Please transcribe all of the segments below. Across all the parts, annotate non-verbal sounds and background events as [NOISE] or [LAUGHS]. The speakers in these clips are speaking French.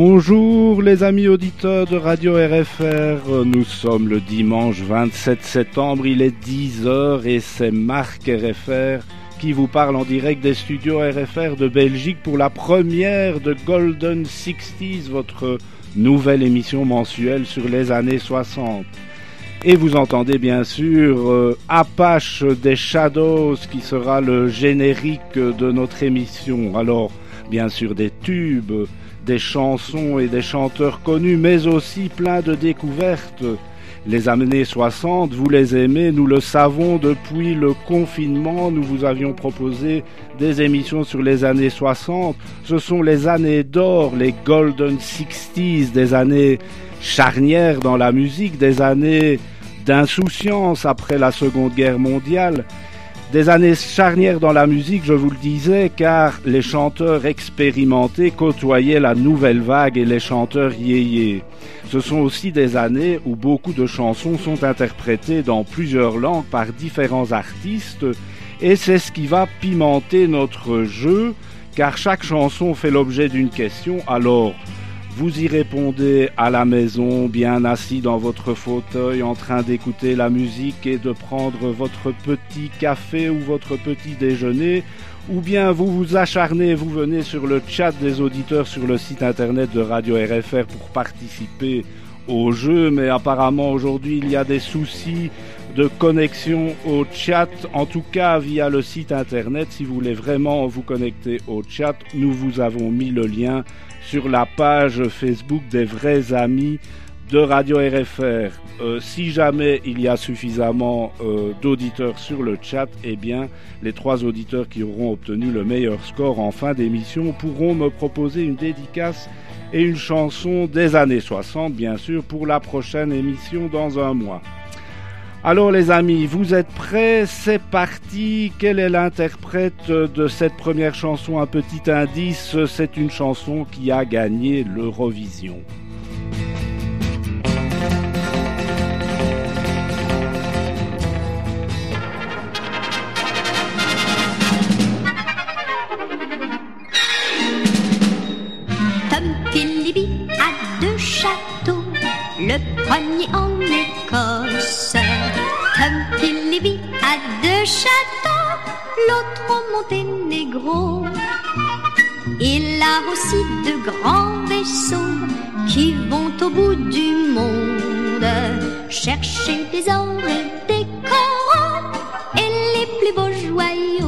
Bonjour les amis auditeurs de Radio RFR, nous sommes le dimanche 27 septembre, il est 10h et c'est Marc RFR qui vous parle en direct des studios RFR de Belgique pour la première de Golden 60s, votre nouvelle émission mensuelle sur les années 60. Et vous entendez bien sûr euh, Apache des Shadows qui sera le générique de notre émission. Alors, bien sûr des tubes, des chansons et des chanteurs connus, mais aussi plein de découvertes. Les années 60, vous les aimez, nous le savons depuis le confinement, nous vous avions proposé des émissions sur les années 60. Ce sont les années d'or, les Golden 60s, des années charnières dans la musique, des années d'insouciance après la Seconde Guerre mondiale. Des années charnières dans la musique, je vous le disais, car les chanteurs expérimentés côtoyaient la nouvelle vague et les chanteurs yéyés. Ce sont aussi des années où beaucoup de chansons sont interprétées dans plusieurs langues par différents artistes, et c'est ce qui va pimenter notre jeu, car chaque chanson fait l'objet d'une question, alors vous y répondez à la maison, bien assis dans votre fauteuil, en train d'écouter la musique et de prendre votre petit café ou votre petit déjeuner, ou bien vous vous acharnez, vous venez sur le chat des auditeurs sur le site internet de Radio RFR pour participer au jeu, mais apparemment aujourd'hui il y a des soucis de connexion au chat, en tout cas via le site internet. Si vous voulez vraiment vous connecter au chat, nous vous avons mis le lien sur la page Facebook des vrais amis de Radio RFR. Euh, si jamais il y a suffisamment euh, d'auditeurs sur le chat, eh bien, les trois auditeurs qui auront obtenu le meilleur score en fin d'émission pourront me proposer une dédicace et une chanson des années 60, bien sûr, pour la prochaine émission dans un mois. Alors les amis, vous êtes prêts? C'est parti. Quel est l'interprète de cette première chanson? Un petit indice, c'est une chanson qui a gagné l'Eurovision. a deux châteaux, le premier en Écosse deux châteaux, l'autre au Monténégro. Il a aussi de grands vaisseaux qui vont au bout du monde chercher des or et des coraux et les plus beaux joyaux.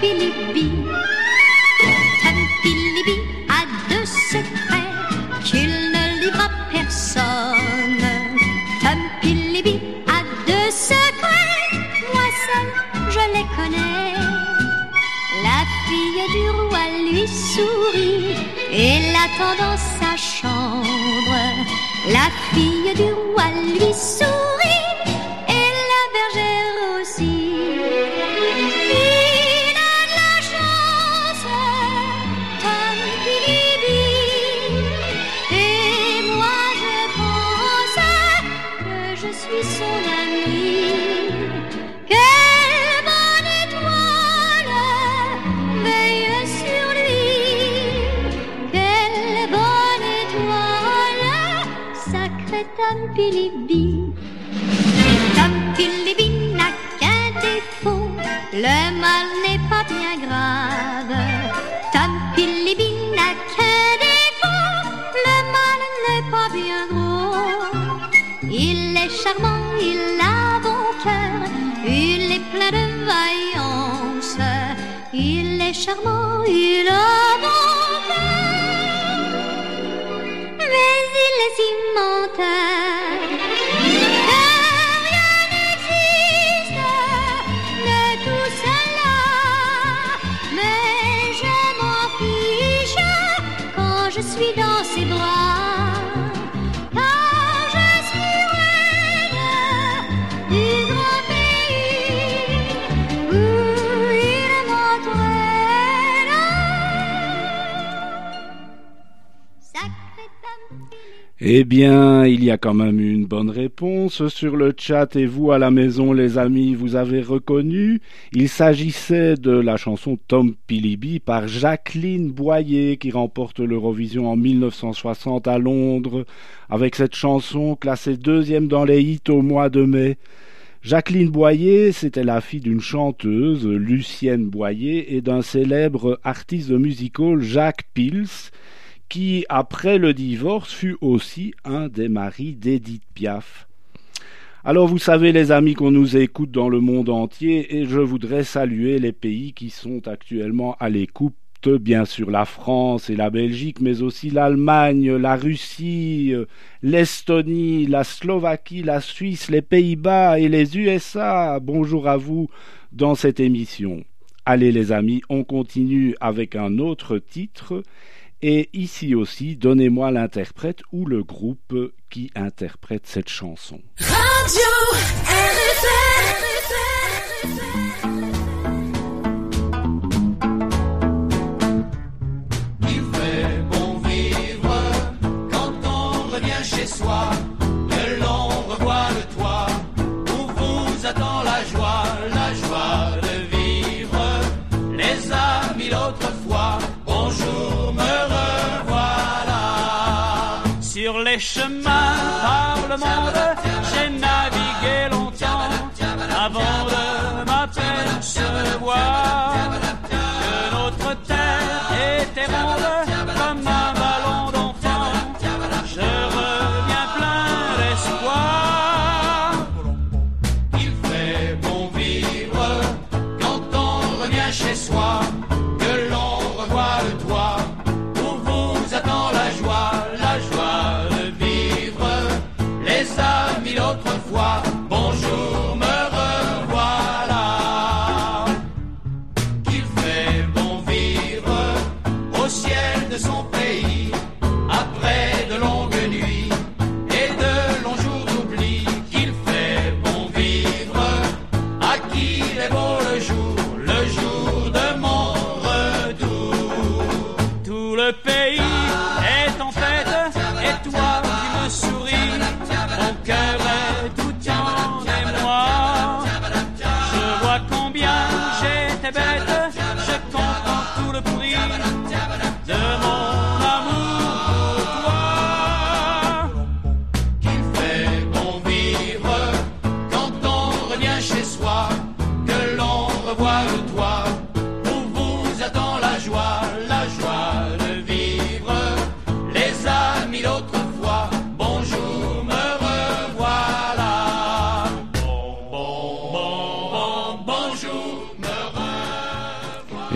Philippi. Philippi a deux secrets qu'il ne livre à personne. Philippi a deux secrets, moi seul je les connais. La fille du roi lui sourit et l'attend dans sa chambre. La fille du roi lui sourit le mal n'est pas bien grave. Tom Philippi n'a qu'un défaut, le mal n'est pas bien gros. Il est charmant, il a bon cœur, il est plein de vaillance. Il est charmant, il a bon cœur, mais il est si Eh bien, il y a quand même une bonne réponse sur le chat et vous à la maison les amis, vous avez reconnu. Il s'agissait de la chanson Tom Pilibi par Jacqueline Boyer qui remporte l'Eurovision en 1960 à Londres avec cette chanson classée deuxième dans les hits au mois de mai. Jacqueline Boyer, c'était la fille d'une chanteuse, Lucienne Boyer, et d'un célèbre artiste musical, Jacques Pils, qui, après le divorce, fut aussi un des maris d'Edith Piaf. Alors vous savez les amis qu'on nous écoute dans le monde entier et je voudrais saluer les pays qui sont actuellement à l'écoute, bien sûr la France et la Belgique, mais aussi l'Allemagne, la Russie, l'Estonie, la Slovaquie, la Suisse, les Pays-Bas et les USA. Bonjour à vous dans cette émission. Allez les amis, on continue avec un autre titre et ici aussi, donnez-moi l'interprète ou le groupe qui interprète cette chanson. Chemins par le monde, j'ai navigué longtemps avant de m'apercevoir que notre terre était ronde comme un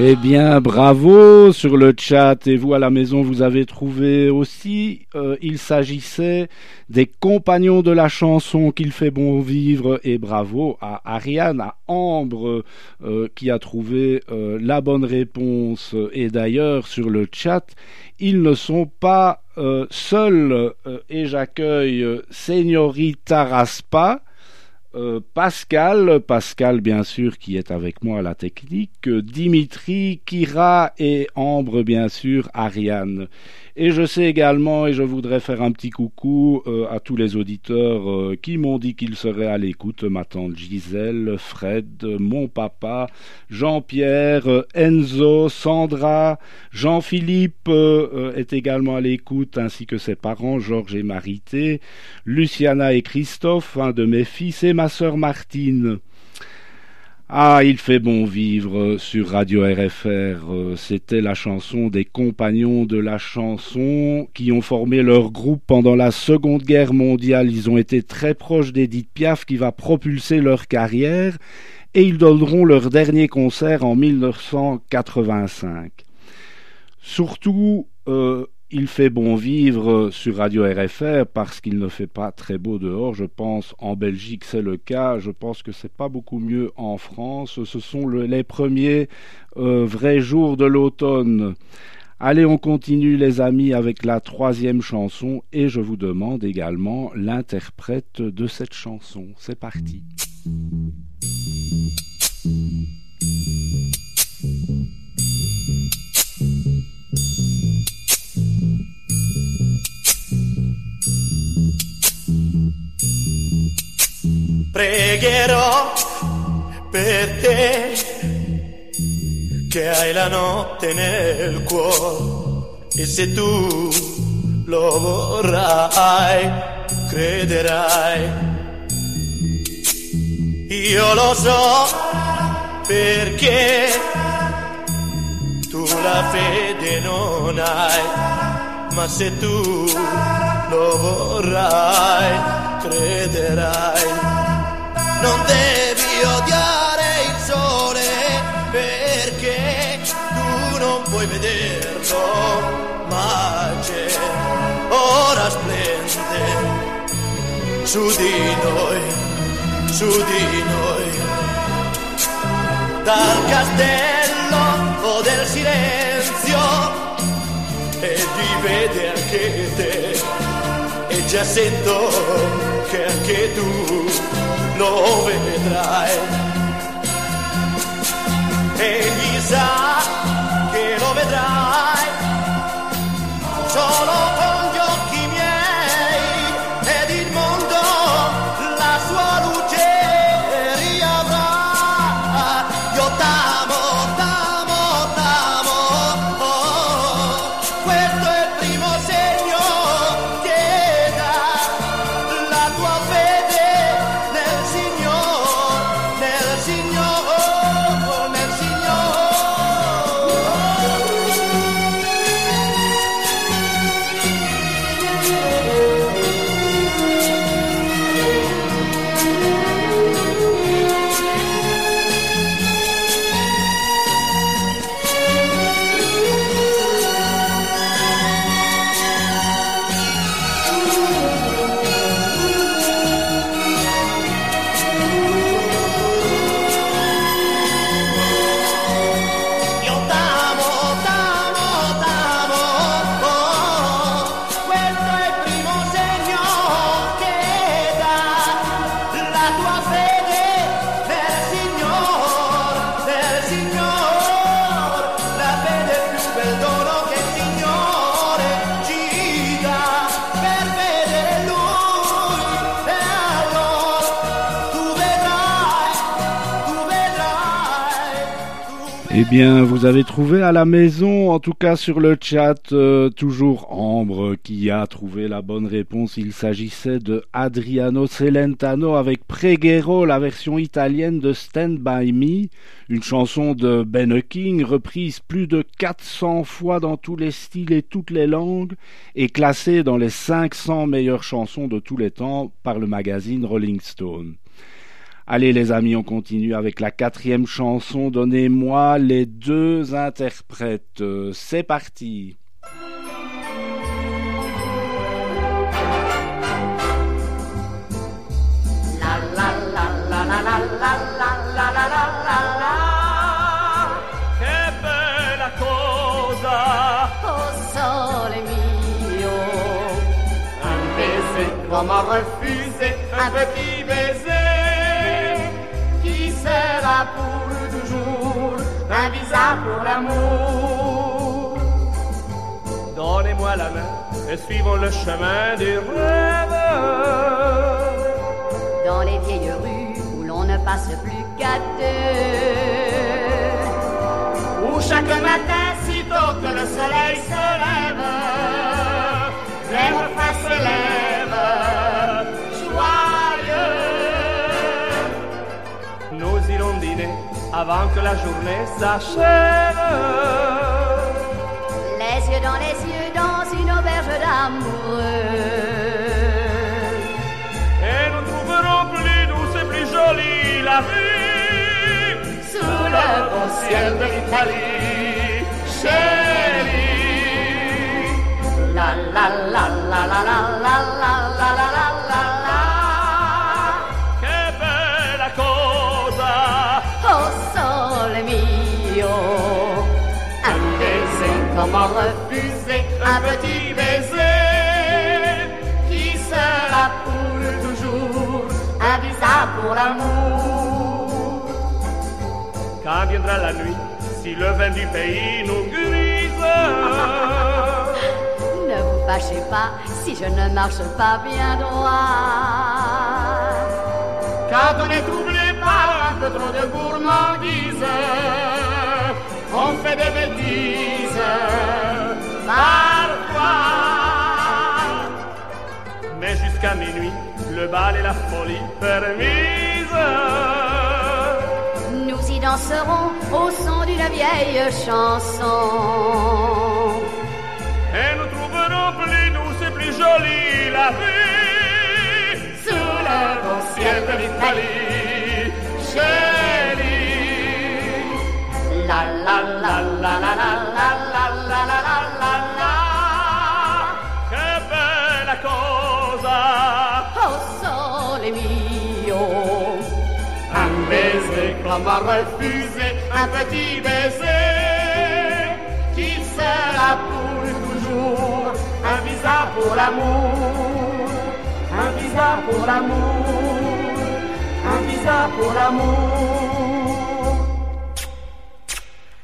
Eh bien, bravo sur le chat et vous à la maison, vous avez trouvé aussi. euh, il s'agissait des compagnons de la chanson qu'il fait bon vivre et bravo à Ariane, à Ambre euh, qui a trouvé euh, la bonne réponse. Et d'ailleurs, sur le chat, ils ne sont pas seuls et j'accueille Señorita Raspa. Euh, Pascal, Pascal bien sûr qui est avec moi à la technique, euh, Dimitri, Kira et Ambre bien sûr, Ariane. Et je sais également, et je voudrais faire un petit coucou euh, à tous les auditeurs euh, qui m'ont dit qu'ils seraient à l'écoute, ma tante Gisèle, Fred, mon papa, Jean-Pierre, Enzo, Sandra, Jean-Philippe euh, est également à l'écoute, ainsi que ses parents, Georges et Marité, Luciana et Christophe, un de mes fils, et ma sœur Martine. Ah, il fait bon vivre sur Radio RFR. Euh, C'était la chanson des compagnons de la chanson qui ont formé leur groupe pendant la Seconde Guerre mondiale. Ils ont été très proches d'Edith Piaf qui va propulser leur carrière et ils donneront leur dernier concert en 1985. Surtout, euh, il fait bon vivre sur Radio RFR parce qu'il ne fait pas très beau dehors. Je pense en Belgique c'est le cas. Je pense que c'est pas beaucoup mieux en France. Ce sont le- les premiers euh, vrais jours de l'automne. Allez, on continue les amis avec la troisième chanson et je vous demande également l'interprète de cette chanson. C'est parti. Pregherò per te che hai la notte nel cuore e se tu lo vorrai, crederai. Io lo so perché tu la fede non hai, ma se tu lo vorrai, crederai non devi odiare il sole perché tu non puoi vederlo, ma c'è, ora splende su di noi, su di noi, dal castello o del silenzio e ti vede anche te e già sento che anche tu lo vedrai. Egli sa Eh bien, vous avez trouvé à la maison, en tout cas sur le chat, euh, toujours Ambre qui a trouvé la bonne réponse. Il s'agissait de Adriano Celentano avec Preghiero, la version italienne de Stand By Me, une chanson de Ben King reprise plus de 400 fois dans tous les styles et toutes les langues et classée dans les 500 meilleures chansons de tous les temps par le magazine Rolling Stone. Allez les amis, on continue avec la quatrième chanson. Donnez-moi les deux interprètes. Euh, C'est parti. Oh m'a refusé un petit baiser visa pour l'amour. Donnez-moi la main et suivons le chemin du rêve. dans les vieilles rues où l'on ne passe plus qu'à deux. Où chaque matin, sitôt que le soleil se lève, les refrains s'élèvent, avant que la journée s'achève. Les yeux dans les yeux dans une auberge d'amoureux. Et nous trouverons plus douce et plus jolie la vie sous le bon ciel de l'Italie, chérie. La la la la la la la la la la la comment refuser un petit baiser qui sera pour toujours un visa pour l'amour. Quand viendra la nuit, si le vin du pays nous grise, [LAUGHS] ne vous fâchez pas si je ne marche pas bien droit. quand on est troublé par un peu trop de gourmandise, on fait des bêtises, parfois. Mais jusqu'à minuit, le bal et la folie permise. Nous y danserons au son d'une vieille chanson. Et nous trouverons plus douce et plus jolie la vie sous le beau ciel de l'Italie, m'a refusé, un petit baiser qui sera pour toujours un visa pour l'amour, un visa pour l'amour, un visa pour l'amour.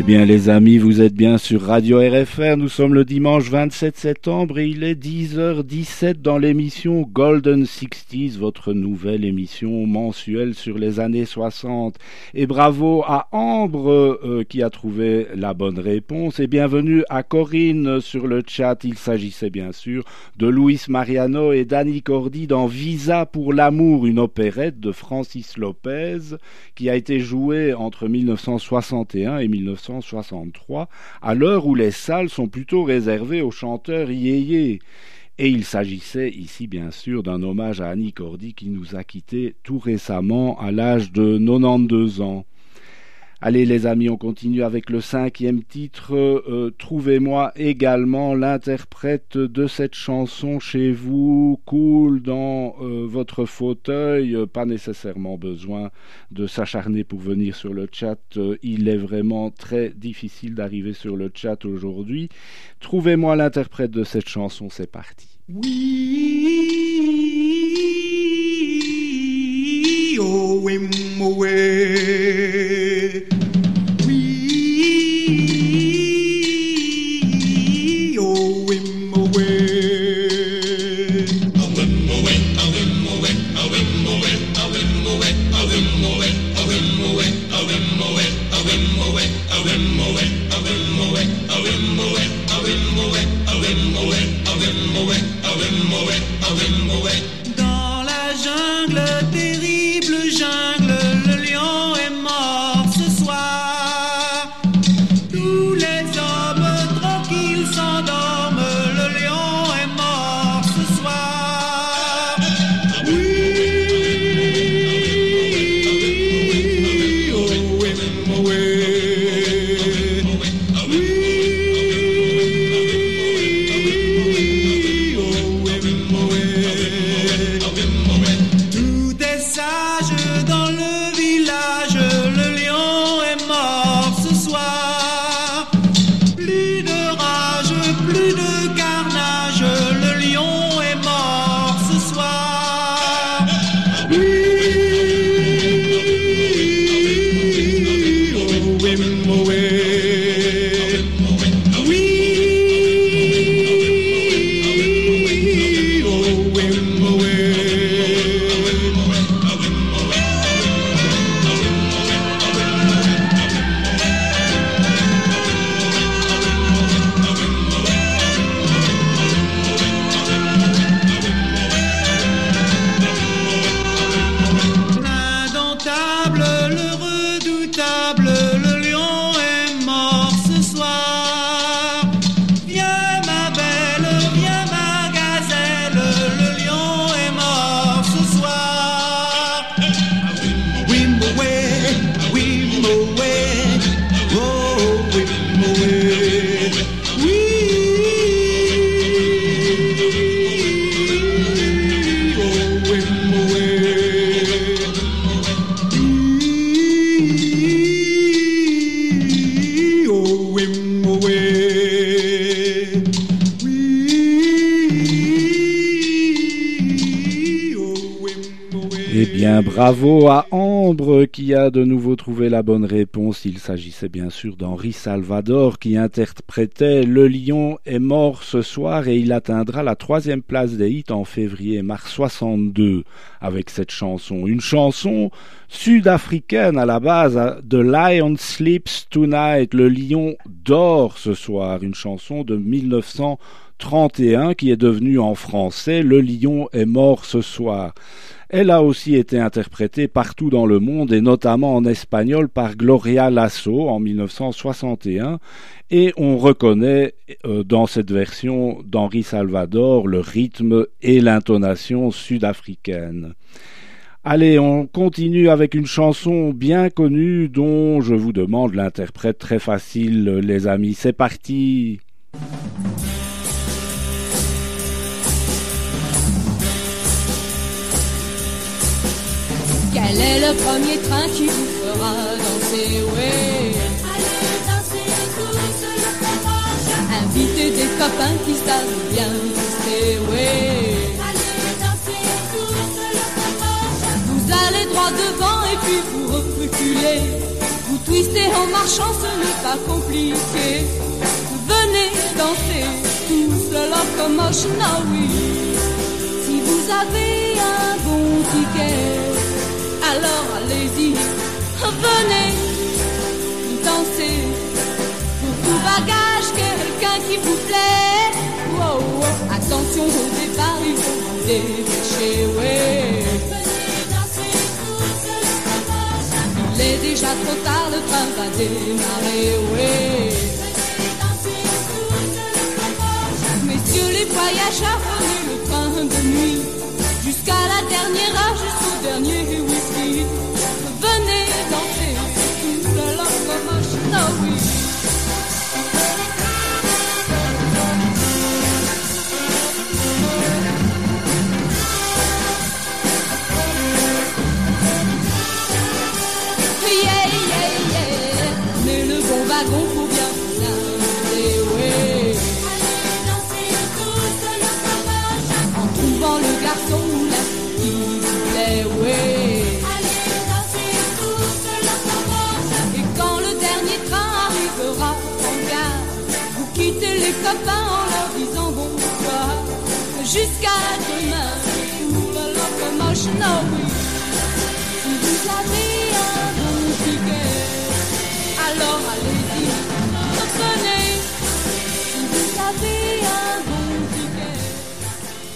Eh bien les amis, vous êtes bien sur Radio RFR, nous sommes le dimanche 27 septembre et il est 10h17 dans l'émission Golden Sixties, votre nouvelle émission mensuelle sur les années 60. Et bravo à Ambre euh, qui a trouvé la bonne réponse et bienvenue à Corinne sur le chat. Il s'agissait bien sûr de Luis Mariano et Danny Cordy dans Visa pour l'amour, une opérette de Francis Lopez qui a été jouée entre 1961 et 1963 à l'heure où les salles sont plutôt réservées aux chanteurs yéyés. Et il s'agissait ici bien sûr d'un hommage à Annie Cordy qui nous a quittés tout récemment à l'âge de 92 ans. Allez les amis, on continue avec le cinquième titre. Euh, Trouvez-moi également l'interprète de cette chanson chez vous, cool dans euh, votre fauteuil. Pas nécessairement besoin de s'acharner pour venir sur le chat. Euh, il est vraiment très difficile d'arriver sur le chat aujourd'hui. Trouvez-moi l'interprète de cette chanson, c'est parti. Oh, away. Bravo à Ambre qui a de nouveau trouvé la bonne réponse. Il s'agissait bien sûr d'Henri Salvador qui interprétait Le lion est mort ce soir et il atteindra la troisième place des hits en février-mars 62 avec cette chanson. Une chanson sud-africaine à la base, The Lion Sleeps Tonight, Le lion dort ce soir, une chanson de 1931 qui est devenue en français Le lion est mort ce soir. Elle a aussi été interprétée partout dans le monde et notamment en espagnol par Gloria Lasso en 1961 et on reconnaît euh, dans cette version d'Henri Salvador le rythme et l'intonation sud-africaine. Allez, on continue avec une chanson bien connue dont je vous demande l'interprète très facile les amis. C'est parti. Quel est le premier train qui vous fera danser Oui. Allez danser tous le dimanche. Invitez des copains qui savent bien danser Oui. Allez danser tous le dimanche. Vous allez droit devant et puis vous reculez. Vous twistez en marchant, ce n'est pas compliqué. Venez danser tous le locomotion, ah oui. Si vous avez un bon ticket alors allez-y, venez danser. Pour tout bagage, quelqu'un qui vous plaît. Wow, wow. Attention au départ, il faut dépêcher, ouais. Venez danser le dimanche. Il est déjà trop tard, le train va démarrer, ouais. Venez danser le dimanche. Messieurs les voyageurs, prenez alors.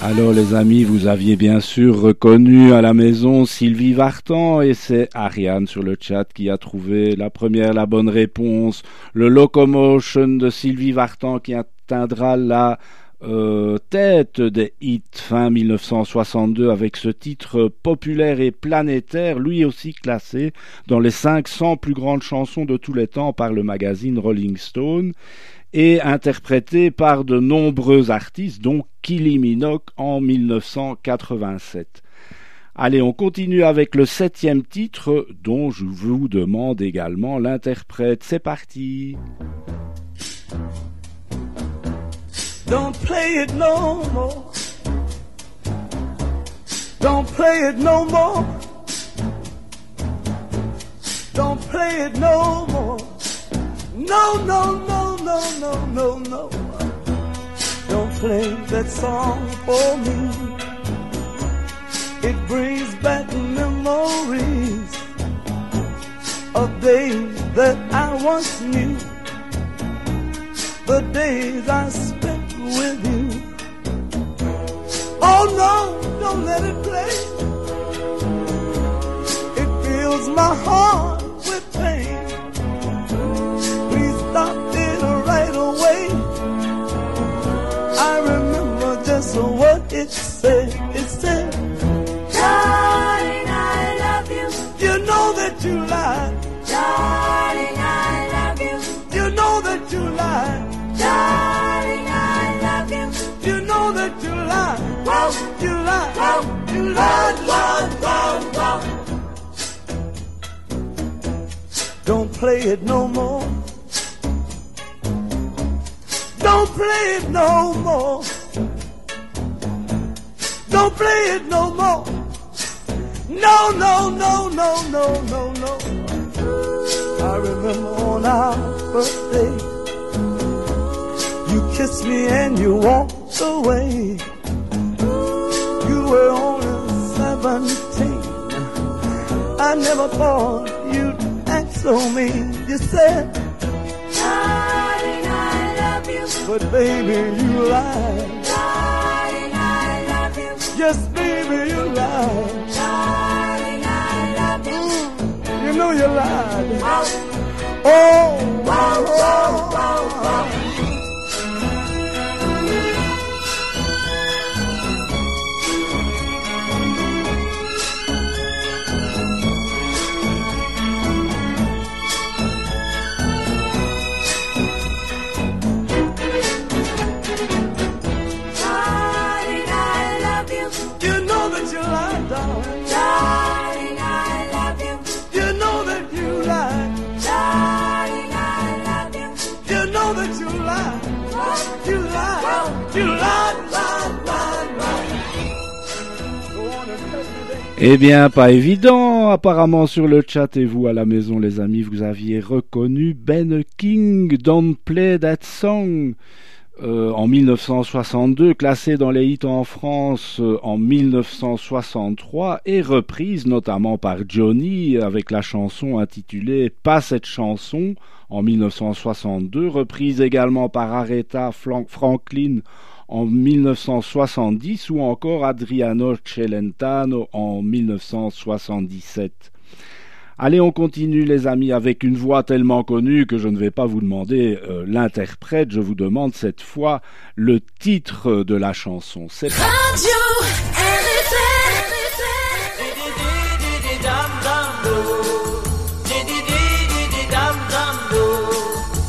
Alors les amis, vous aviez bien sûr reconnu à la maison Sylvie Vartan et c'est Ariane sur le chat qui a trouvé la première, la bonne réponse. Le Locomotion de Sylvie Vartan qui atteindra la euh, tête des hits fin 1962 avec ce titre populaire et planétaire, lui aussi classé dans les 500 plus grandes chansons de tous les temps par le magazine Rolling Stone et interprété par de nombreux artistes, dont Kylie Minogue en 1987. Allez, on continue avec le septième titre dont je vous demande également l'interprète. C'est parti. Don't play it no more. Don't play it no more. Don't play it no more. No, no, no, no, no, no, no. Don't play that song for me. It brings back memories of days that I once knew. The days I spent with you. Oh no, don't let it play. It fills my heart with pain. Please stop it right away. I remember just what it said. It said, Darling, I love you. You know that you lied. Darling, I love you. You know that you lied. Darling, know that you lied. You lied. You lied, lied, lied, lied. Don't play it no more. Don't play it no more. Don't play it no more. No, no, no, no, no, no, no. I remember on our birthday, you kissed me and you walked away. You were only seventeen. I never thought you'd act so mean. You said, Darling, I love you. but baby, you lied. Darling, I love you. Yes, baby, you lied. Darling, I love you. You know you lied. Oh, oh, oh, oh, oh. Darling, Eh bien, pas évident. Apparemment, sur le chat et vous à la maison, les amis, vous aviez reconnu Ben King, Don't Play That Song. Euh, en 1962, classé dans les hits en France euh, en 1963 et reprise notamment par Johnny avec la chanson intitulée Pas cette chanson en 1962, reprise également par Aretha Franklin en 1970 ou encore Adriano Celentano en 1977. Allez, on continue les amis avec une voix tellement connue que je ne vais pas vous demander euh, l'interprète, je vous demande cette fois le titre de la chanson. C'est. Radio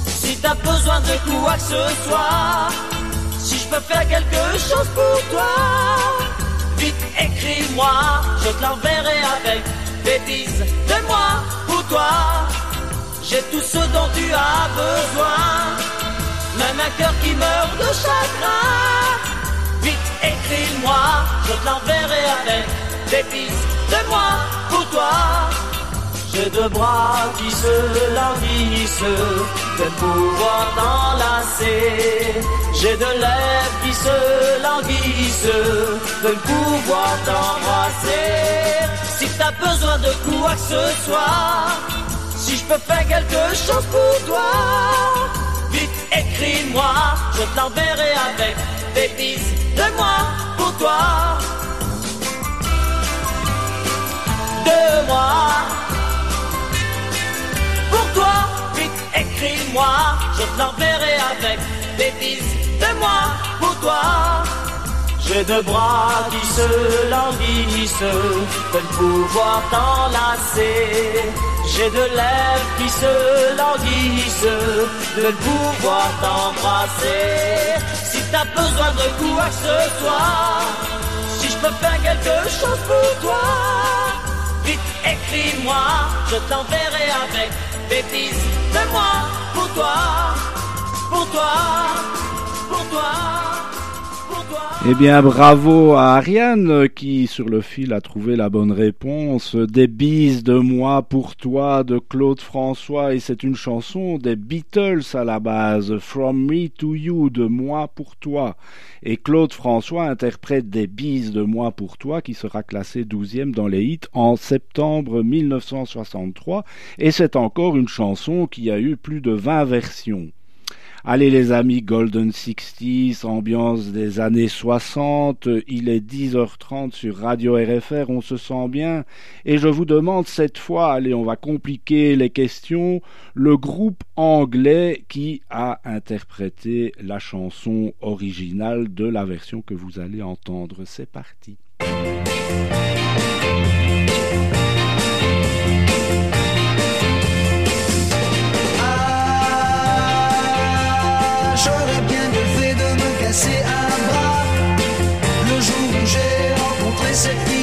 Si t'as besoin de quoi que ce soit, si je peux faire quelque chose pour toi, vite écris-moi, je te l'enverrai avec des bises de moi pour toi. J'ai tout ce dont tu as besoin, même un cœur qui meurt de chagrin. Vite écris-moi, je te l'enverrai avec des bises de moi pour toi. J'ai deux bras qui se languissent, de pouvoir t'enlacer. J'ai deux lèvres qui se languissent, de pouvoir t'embrasser. Si t'as besoin de quoi que ce soit, si je peux faire quelque chose pour toi, vite écris-moi, je te l'enverrai avec des bises de moi pour toi. De moi pour toi. Écris-moi, je te l'enverrai avec des bises de moi pour toi. J'ai deux bras qui se languissent, de ne pouvoir t'enlacer. J'ai deux lèvres qui se languissent, de ne pouvoir t'embrasser. Si t'as besoin de quoi que ce soit, si je peux faire quelque chose pour toi, Vite écris-moi, je t'enverrai avec des bises de moi pour toi, pour toi, pour toi. Eh bien, bravo à Ariane qui, sur le fil, a trouvé la bonne réponse. Des bises de moi pour toi de Claude François et c'est une chanson des Beatles à la base. From me to you de moi pour toi. Et Claude François interprète des bises de moi pour toi qui sera classé 12e dans les hits en septembre 1963 et c'est encore une chanson qui a eu plus de 20 versions. Allez les amis, Golden 60s, ambiance des années 60, il est 10h30 sur Radio RFR, on se sent bien. Et je vous demande cette fois, allez, on va compliquer les questions, le groupe anglais qui a interprété la chanson originale de la version que vous allez entendre. C'est parti. Rencontré cette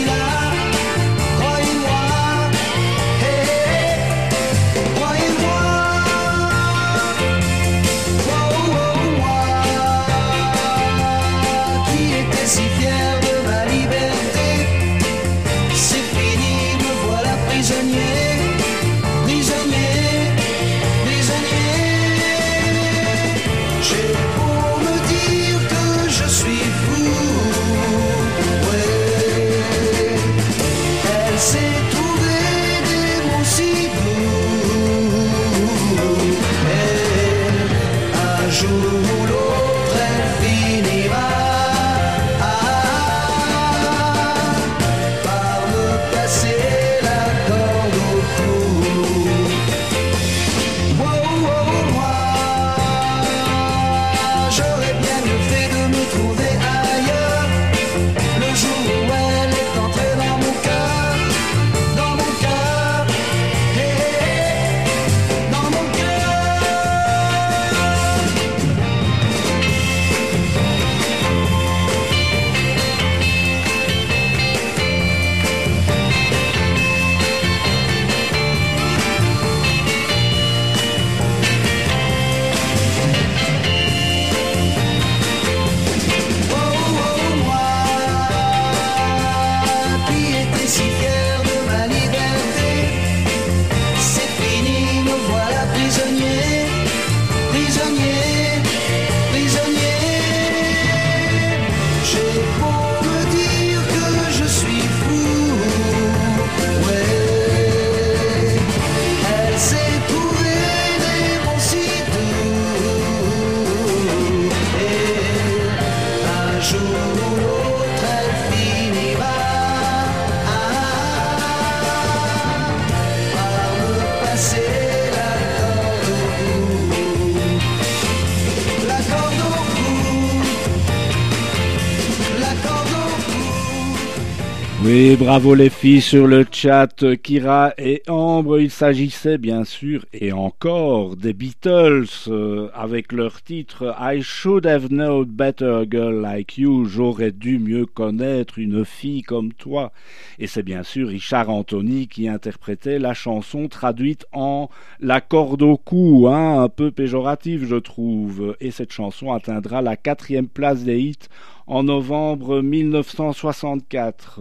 bravo les filles sur le chat. Kira et Ambre, il s'agissait bien sûr et encore des Beatles euh, avec leur titre I should have known better girl like you. J'aurais dû mieux connaître une fille comme toi. Et c'est bien sûr Richard Anthony qui interprétait la chanson traduite en la corde au cou, hein, un peu péjorative je trouve. Et cette chanson atteindra la quatrième place des hits en novembre 1964.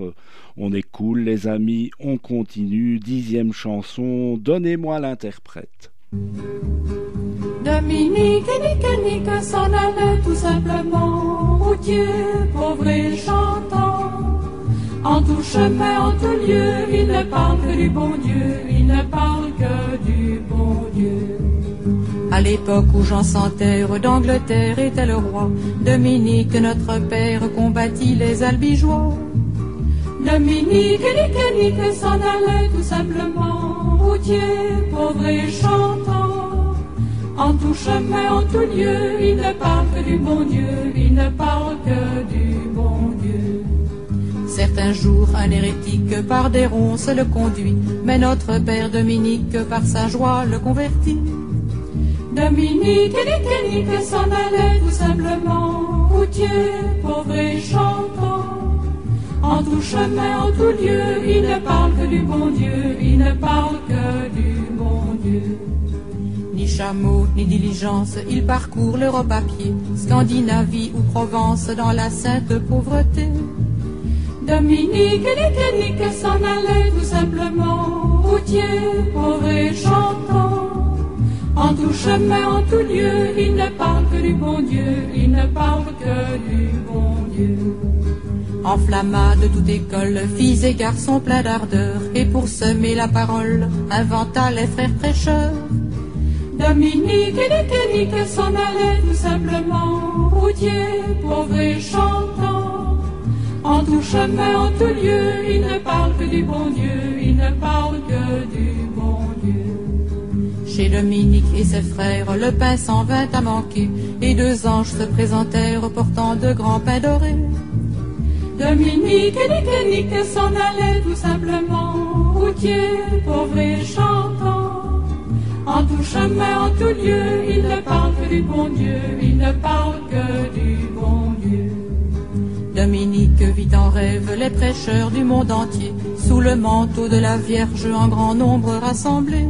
On est cool les amis, on continue, dixième chanson, donnez-moi l'interprète. Dominique et Nique Nique s'en allait tout simplement, routier, pauvre et. En tout chemin, en tout lieu, il ne parle que du bon Dieu, il ne parle que du bon Dieu. À l'époque où Jean Santerre d'Angleterre était le roi, Dominique, notre père, combattit les albigeois. Dominique, Nique, Nique s'en allait tout simplement, routier, pauvre et chantant. En tout chemin, en tout lieu, il ne parle que du bon Dieu, il ne parle que du bon Dieu. Certains jours, un hérétique par des ronces le conduit, mais notre père Dominique par sa joie le convertit. Dominique, Nique, Nique s'en allait tout simplement, routier, pauvre et chantant. En tout chemin, en tout lieu, il ne parle que du bon Dieu, il ne parle que du bon Dieu. Ni chameau, ni diligence, il parcourt l'Europe à pied, Scandinavie ou Provence dans la sainte pauvreté. Dominique, Nique, Nique s'en allait tout simplement, routier, pauvre et chantant. En tout chemin, en tout lieu, il ne parle que du bon Dieu, il ne parle que du bon Dieu. Enflamma de toute école, filles et garçons pleins d'ardeur, et pour semer la parole, inventa les frères prêcheurs. Dominique et Nique, Nique s'en allait tout simplement, routier, pauvre et chantant. En tout chemin, en tout lieu, il ne parle que du bon Dieu, il ne parle que du bon Dieu. Chez Dominique et ses frères, le pain s'en vint à manquer, et deux anges se présentèrent portant de grands pains dorés. Dominique et Nique, Nique s'en allait tout simplement, routier, pauvre et chantant. En tout chemin, en tout lieu, il ne parle que du bon Dieu, il ne parle que du bon Dieu. Dominique vit en rêve les prêcheurs du monde entier, sous le manteau de la Vierge en grand nombre rassemblés.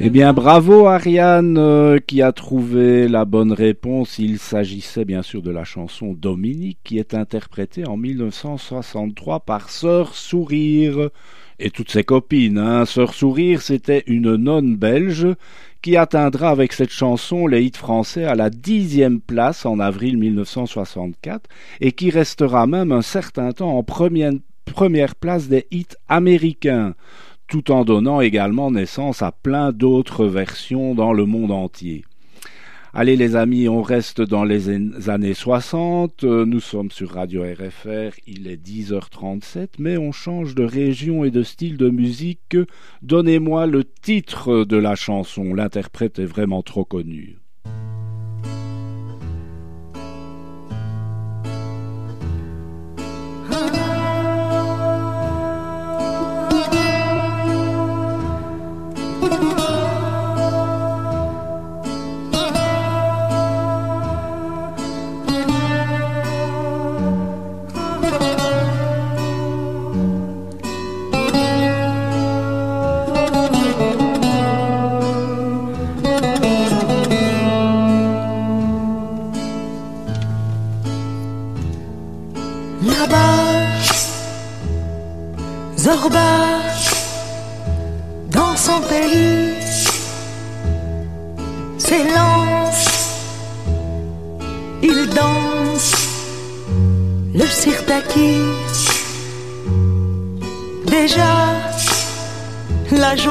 Eh bien, bravo Ariane euh, qui a trouvé la bonne réponse. Il s'agissait bien sûr de la chanson Dominique qui est interprétée en 1963 par Sœur Sourire et toutes ses copines. Hein. Sœur Sourire, c'était une nonne belge qui atteindra avec cette chanson les hits français à la dixième place en avril 1964 et qui restera même un certain temps en première, première place des hits américains tout en donnant également naissance à plein d'autres versions dans le monde entier. Allez les amis, on reste dans les années 60, nous sommes sur Radio RFR, il est 10h37, mais on change de région et de style de musique. Donnez-moi le titre de la chanson, l'interprète est vraiment trop connu.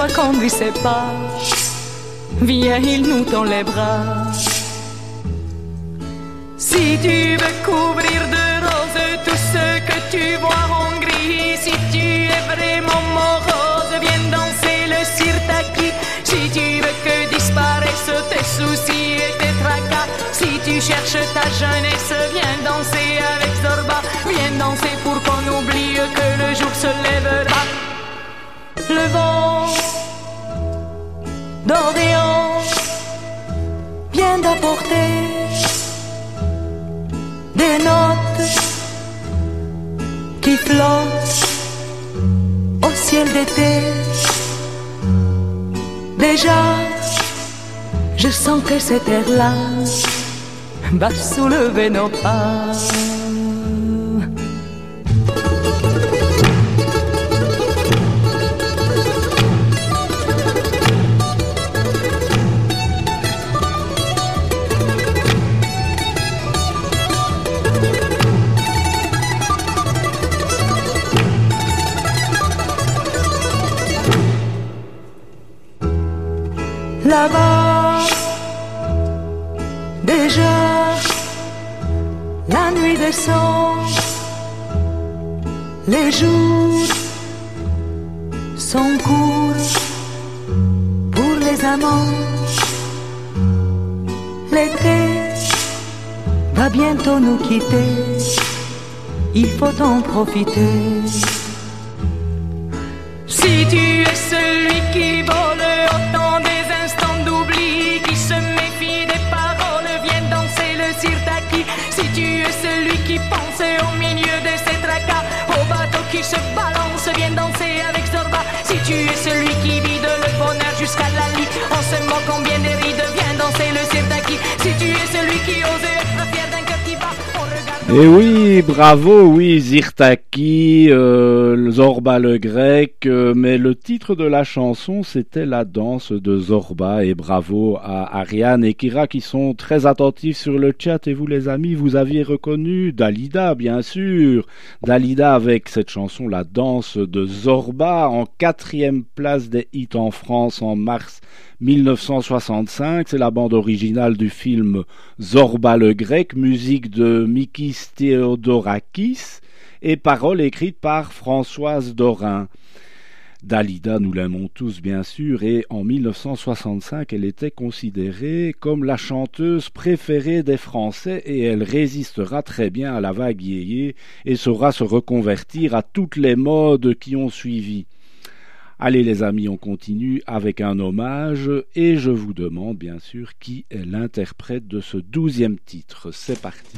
Joie ses pas. Viens, il nous tend les bras. Si tu veux couvrir de roses tout ce que tu vois en gris, si tu es vraiment morose, viens danser le sirtaki. Si tu veux que disparaissent tes soucis et tes tracas, si tu cherches ta jeunesse, viens danser avec Zorba. Viens danser pour au ciel d'été. Déjà, je sens que cet air-là va soulever nos pas. Il faut en profiter. Et oui, bravo, oui, Zirtaki, euh, Zorba le grec, euh, mais le titre de la chanson c'était la danse de Zorba et bravo à Ariane et Kira qui sont très attentifs sur le chat. Et vous les amis, vous aviez reconnu Dalida bien sûr, Dalida avec cette chanson La danse de Zorba en quatrième place des hits en France en mars 1965, c'est la bande originale du film Zorba le grec, musique de Mikis Theodorakis et paroles écrites par Françoise Dorin. Dalida, nous l'aimons tous bien sûr, et en 1965, elle était considérée comme la chanteuse préférée des Français et elle résistera très bien à la vague yéyé et saura se reconvertir à toutes les modes qui ont suivi. Allez les amis, on continue avec un hommage et je vous demande bien sûr qui est l'interprète de ce douzième titre. C'est parti.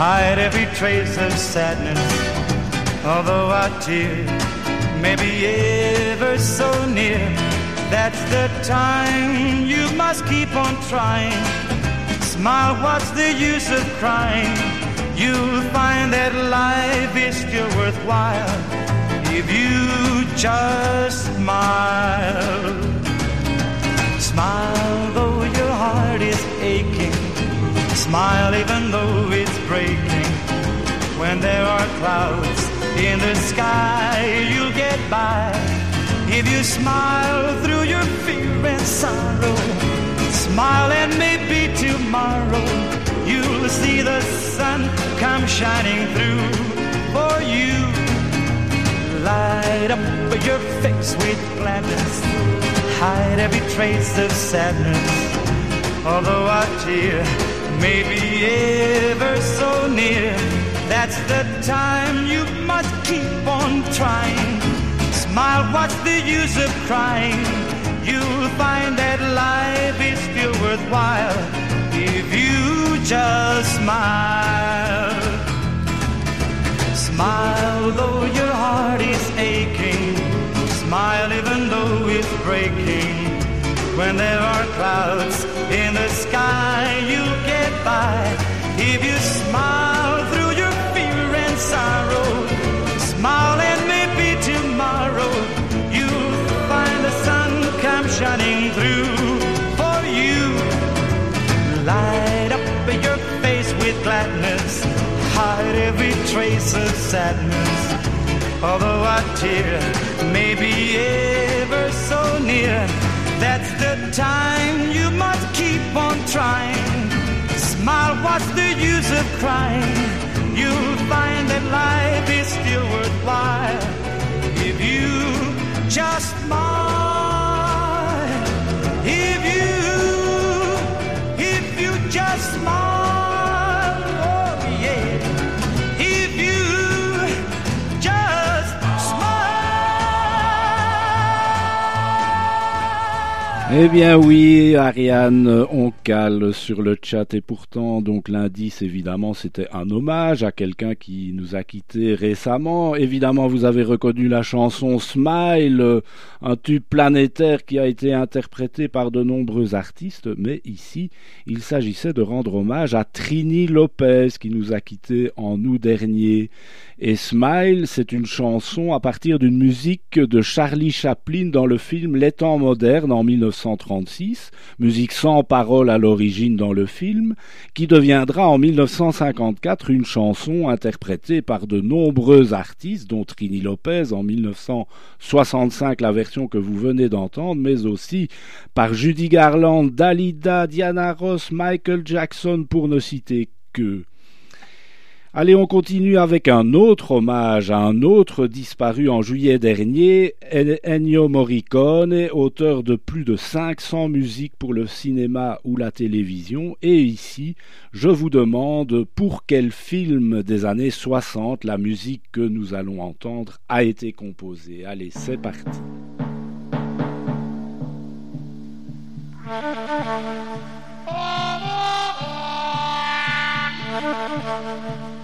hide every trace of sadness. Although our tear may be ever so near, that's the time you must keep on trying. Smile, what's the use of crying? You'll find that life is still worthwhile if you just smile. Smile though Smile even though it's breaking. When there are clouds in the sky, you'll get by. If you smile through your fear and sorrow, smile and maybe tomorrow you'll see the sun come shining through for you. Light up your face with gladness, hide every trace of sadness. Although our tear may be ever so near. That's the time you must keep on trying. Smile, what's the use of crying? You'll find that life is still worthwhile if you just smile. Smile though your heart is aching. Smile even though it's breaking. When there are clouds in the sky, you'll smile through your fear and sorrow, smile and maybe tomorrow you'll find the sun come shining through for you. Light up your face with gladness, hide every trace of sadness. Although a tear may be ever so near, that's the time you must keep on trying. Smile, what's the use of crying? You'll find that life is still worthwhile if you just smile. If you, if you just smile, Eh bien oui, Ariane, on cale sur le chat et pourtant, donc l'indice évidemment c'était un hommage à quelqu'un qui nous a quittés récemment. Évidemment vous avez reconnu la chanson Smile, un tube planétaire qui a été interprété par de nombreux artistes, mais ici il s'agissait de rendre hommage à Trini Lopez qui nous a quittés en août dernier. Et Smile, c'est une chanson à partir d'une musique de Charlie Chaplin dans le film Les temps modernes en 1936, musique sans parole à l'origine dans le film, qui deviendra en 1954 une chanson interprétée par de nombreux artistes, dont Trini Lopez en 1965, la version que vous venez d'entendre, mais aussi par Judy Garland, Dalida, Diana Ross, Michael Jackson, pour ne citer que. Allez, on continue avec un autre hommage à un autre disparu en juillet dernier, Ennio Morricone, auteur de plus de 500 musiques pour le cinéma ou la télévision. Et ici, je vous demande pour quel film des années 60 la musique que nous allons entendre a été composée. Allez, c'est parti. [LAUGHS]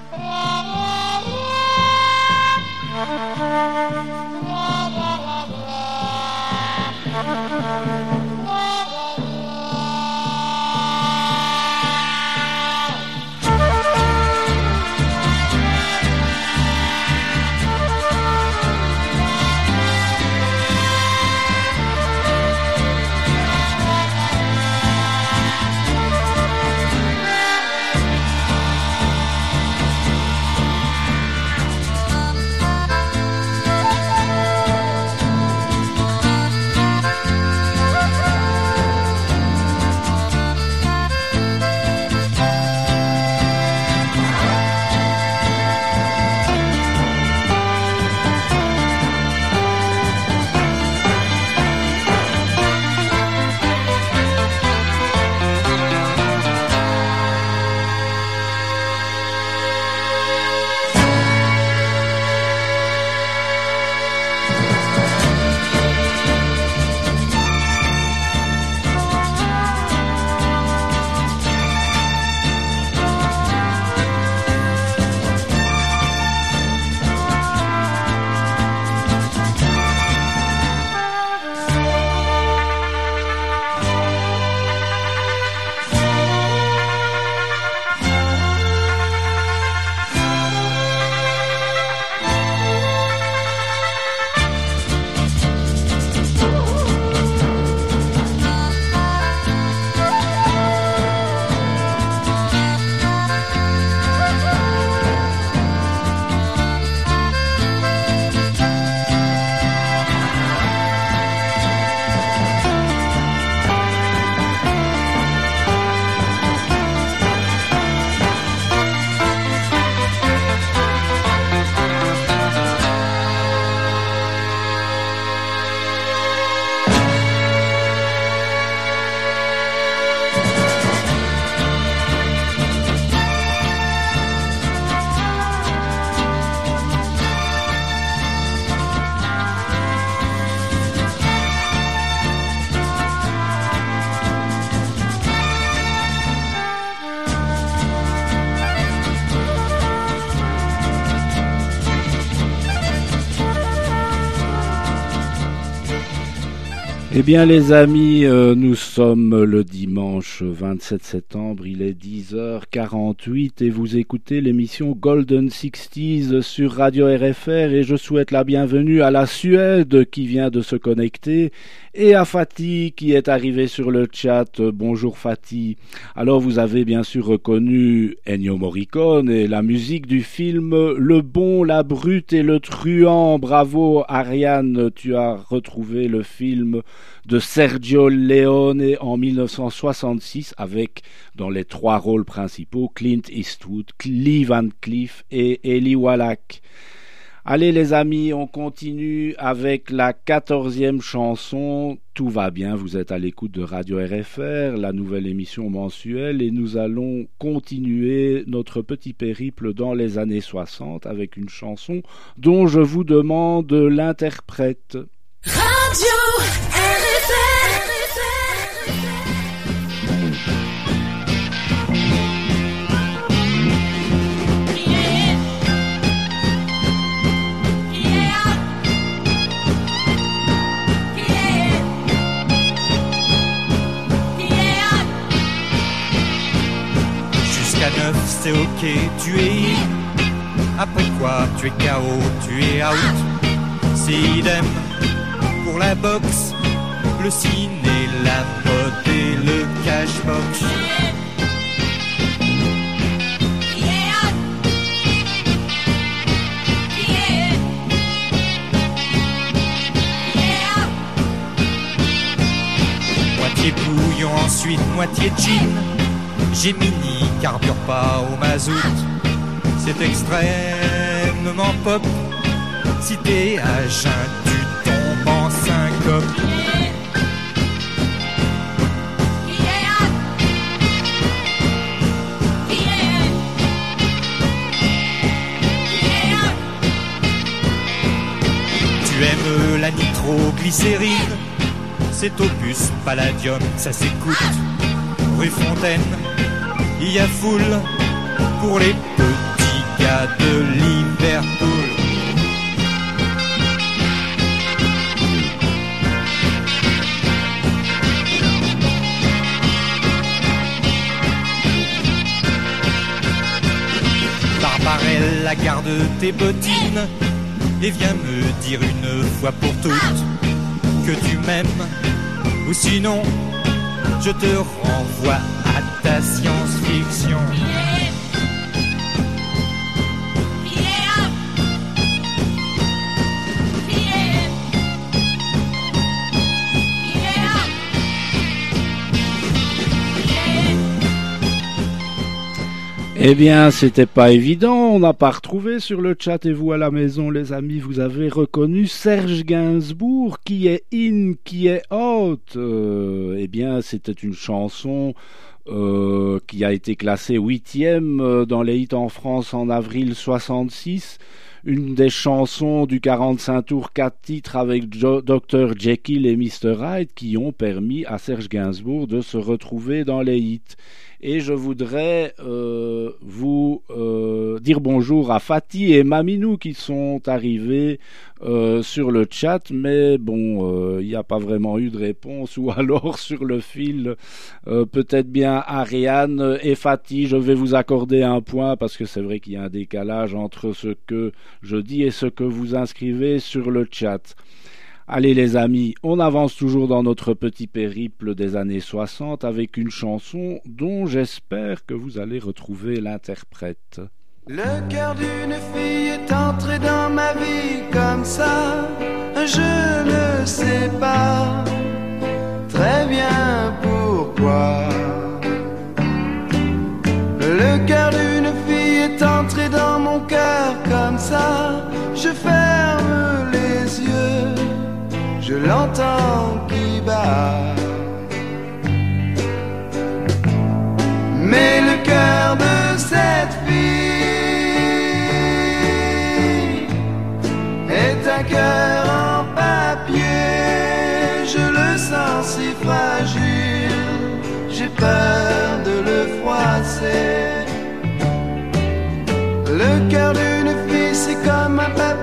Bien les amis, euh, nous sommes le dimanche 27 septembre, il est 10h48 et vous écoutez l'émission Golden Sixties sur Radio RFR et je souhaite la bienvenue à la Suède qui vient de se connecter et à Fatih qui est arrivé sur le chat. Bonjour Fatih. Alors vous avez bien sûr reconnu Ennio Morricone et la musique du film Le bon, la brute et le truand. Bravo Ariane, tu as retrouvé le film de Sergio Leone en 1966 avec dans les trois rôles principaux Clint Eastwood, Lee Van Cleef et Eli Wallach. Allez les amis, on continue avec la quatorzième chanson. Tout va bien, vous êtes à l'écoute de Radio RFR, la nouvelle émission mensuelle, et nous allons continuer notre petit périple dans les années 60 avec une chanson dont je vous demande l'interprète. C'est ok, tu es. Après quoi, tu es KO, tu es out? C'est idem pour la boxe, le ciné, la mode et le cashbox. Moitié bouillon, ensuite moitié gin. Gemini carbure pas au mazout. C'est extrêmement pop. Si t'es à jeun, tu tombes en syncope. Tu aimes la nitroglycérine C'est opus palladium, ça s'écoute Rue Fontaine, il y a foule Pour les petits gars de Liverpool. Barbarella, garde tes bottines et viens me dire une fois pour toutes que tu m'aimes, ou sinon je te renvoie ta science-fiction. Eh bien, c'était pas évident, on n'a pas retrouvé sur le chat et vous à la maison, les amis, vous avez reconnu Serge Gainsbourg qui est in, qui est out. Euh, eh bien, c'était une chanson euh, qui a été classée huitième euh, dans les hits en France en avril 66. Une des chansons du 45 tours 4 titres avec Dr Jekyll et Mr Hyde qui ont permis à Serge Gainsbourg de se retrouver dans les hits. Et je voudrais euh, vous euh, dire bonjour à Fatih et Maminou qui sont arrivés euh, sur le chat, mais bon, il n'y a pas vraiment eu de réponse, [LAUGHS] ou alors sur le fil, peut-être bien Ariane et Fatih, je vais vous accorder un point parce que c'est vrai qu'il y a un décalage entre ce que je dis et ce que vous inscrivez sur le chat. Allez les amis, on avance toujours dans notre petit périple des années 60 avec une chanson dont j'espère que vous allez retrouver l'interprète. Le cœur d'une fille est entré dans ma vie comme ça, je ne sais pas très bien pourquoi. Le cœur d'une fille est entré dans mon cœur comme ça, je ferme les je l'entends qui bat. Mais le cœur de cette fille est un cœur en papier, je le sens si fragile, j'ai peur de le froisser. Le cœur d'une fille, c'est comme un papillon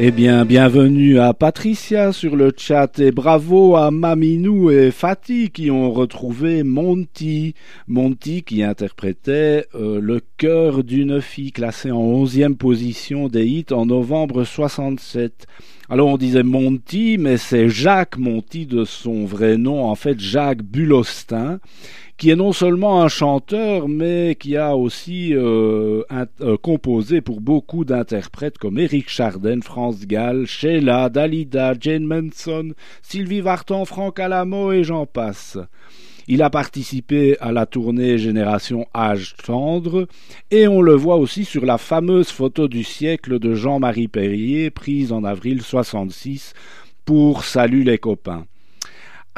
Eh bien, bienvenue à Patricia sur le chat et bravo à Maminou et Fatih qui ont retrouvé Monty. Monty qui interprétait euh, Le cœur d'une fille classée en 11e position des hits en novembre 67. Alors on disait Monty, mais c'est Jacques Monty de son vrai nom, en fait Jacques Bulostin qui est non seulement un chanteur, mais qui a aussi euh, euh, composé pour beaucoup d'interprètes comme Eric Chardin, France Gall, Sheila, Dalida, Jane Manson, Sylvie Vartan, Franck Alamo et j'en passe. Il a participé à la tournée Génération Âge Tendre et on le voit aussi sur la fameuse photo du siècle de Jean-Marie Perrier prise en avril 66 pour Salut les copains.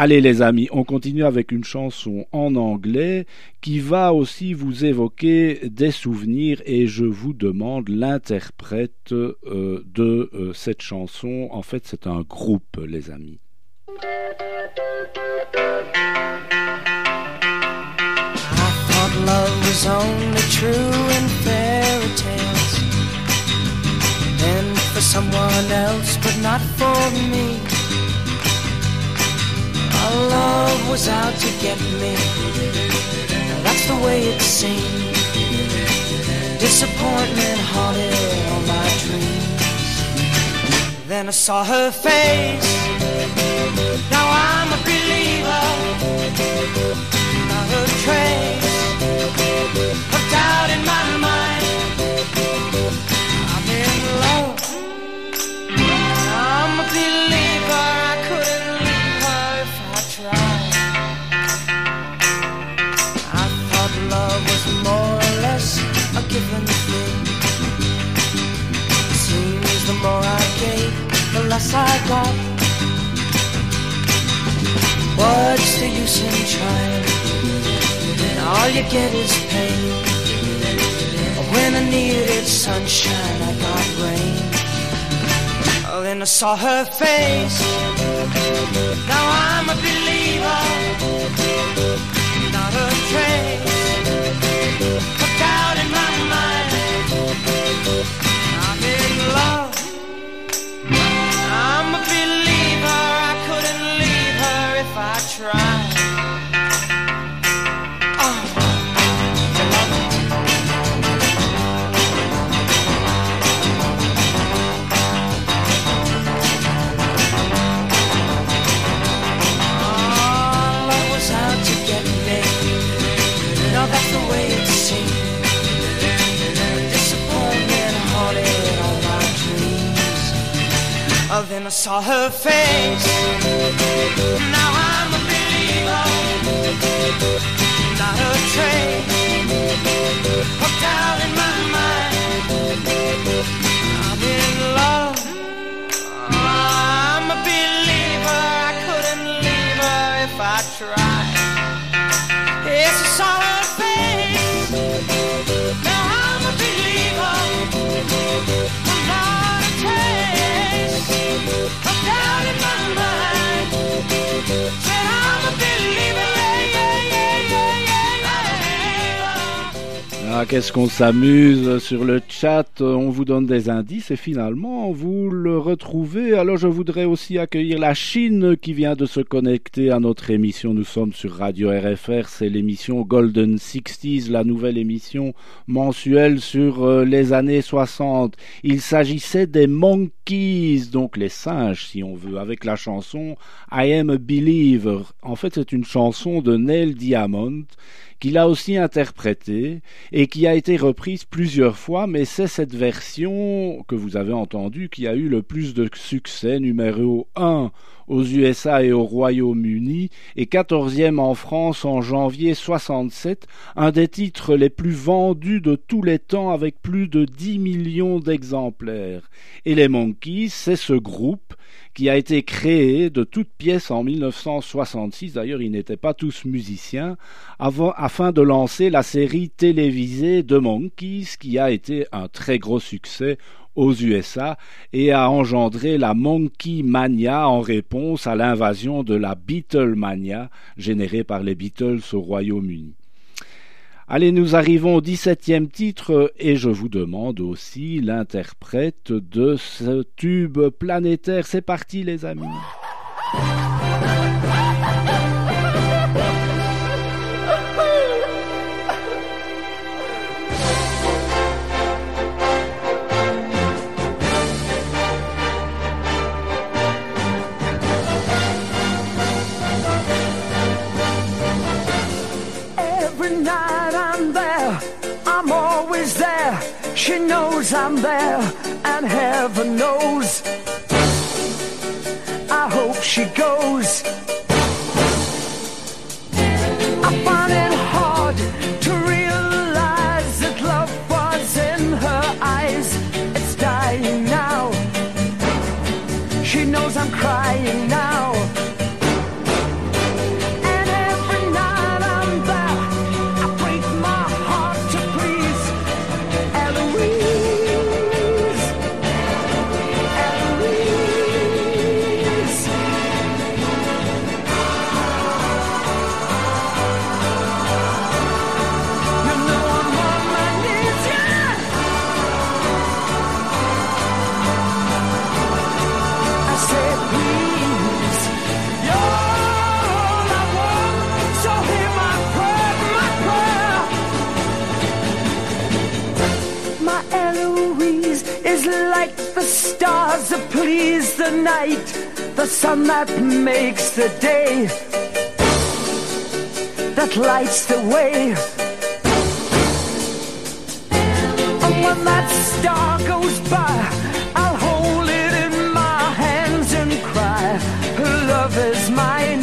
Allez les amis, on continue avec une chanson en anglais qui va aussi vous évoquer des souvenirs et je vous demande l'interprète euh, de euh, cette chanson. En fait, c'est un groupe, les amis. Our love was out to get me. That's the way it seemed. Disappointment haunted all my dreams. Then I saw her face. Now I'm a believer. Not a trace of doubt in my mind. I got. What's the use in trying? And All you get is pain. When I needed sunshine, I got rain. Oh, then I saw her face. Now I'm a believer. Qu'on s'amuse sur le chat, on vous donne des indices et finalement vous le retrouvez. Alors je voudrais aussi accueillir la Chine qui vient de se connecter à notre émission. Nous sommes sur Radio RFR, c'est l'émission Golden 60s, la nouvelle émission mensuelle sur euh, les années 60. Il s'agissait des Monkeys, donc les singes si on veut, avec la chanson I Am a Believer. En fait c'est une chanson de Neil Diamond qu'il a aussi interprété et qui a été reprise plusieurs fois, mais c'est cette version que vous avez entendue qui a eu le plus de succès, numéro 1 aux USA et au Royaume-Uni et 14e en France en janvier 67, un des titres les plus vendus de tous les temps avec plus de 10 millions d'exemplaires. Et les Monkeys, c'est ce groupe qui a été créé de toutes pièces en 1966, d'ailleurs ils n'étaient pas tous musiciens, afin de lancer la série télévisée The Monkeys qui a été un très gros succès aux USA et a engendré la Monkey Mania en réponse à l'invasion de la Beatlemania générée par les Beatles au Royaume-Uni. Allez, nous arrivons au 17e titre et je vous demande aussi l'interprète de ce tube planétaire. C'est parti les amis. She knows I'm there, and heaven knows. I hope she goes. I find it hard to realize that love was in her eyes. It's dying now. She knows I'm crying now. Stars that please the night, the sun that makes the day, that lights the way. And when that star goes by, I'll hold it in my hands and cry, Her love is mine.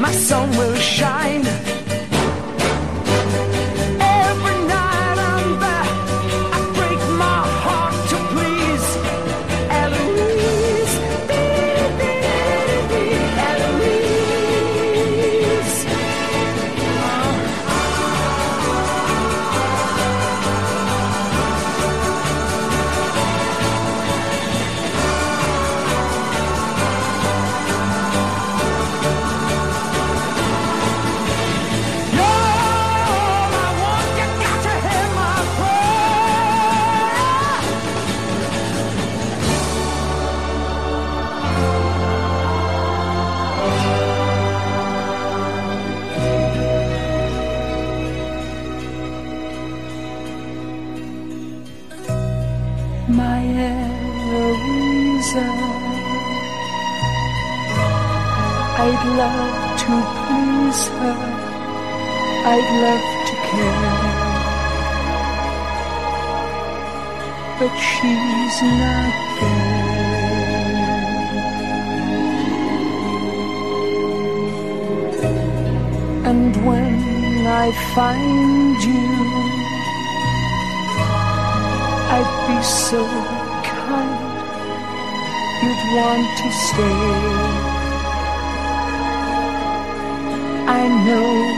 My sun will shine. Love to please her. I'd love to care. But she's not there. And when I find you, I'd be so kind. You'd want to stay. I know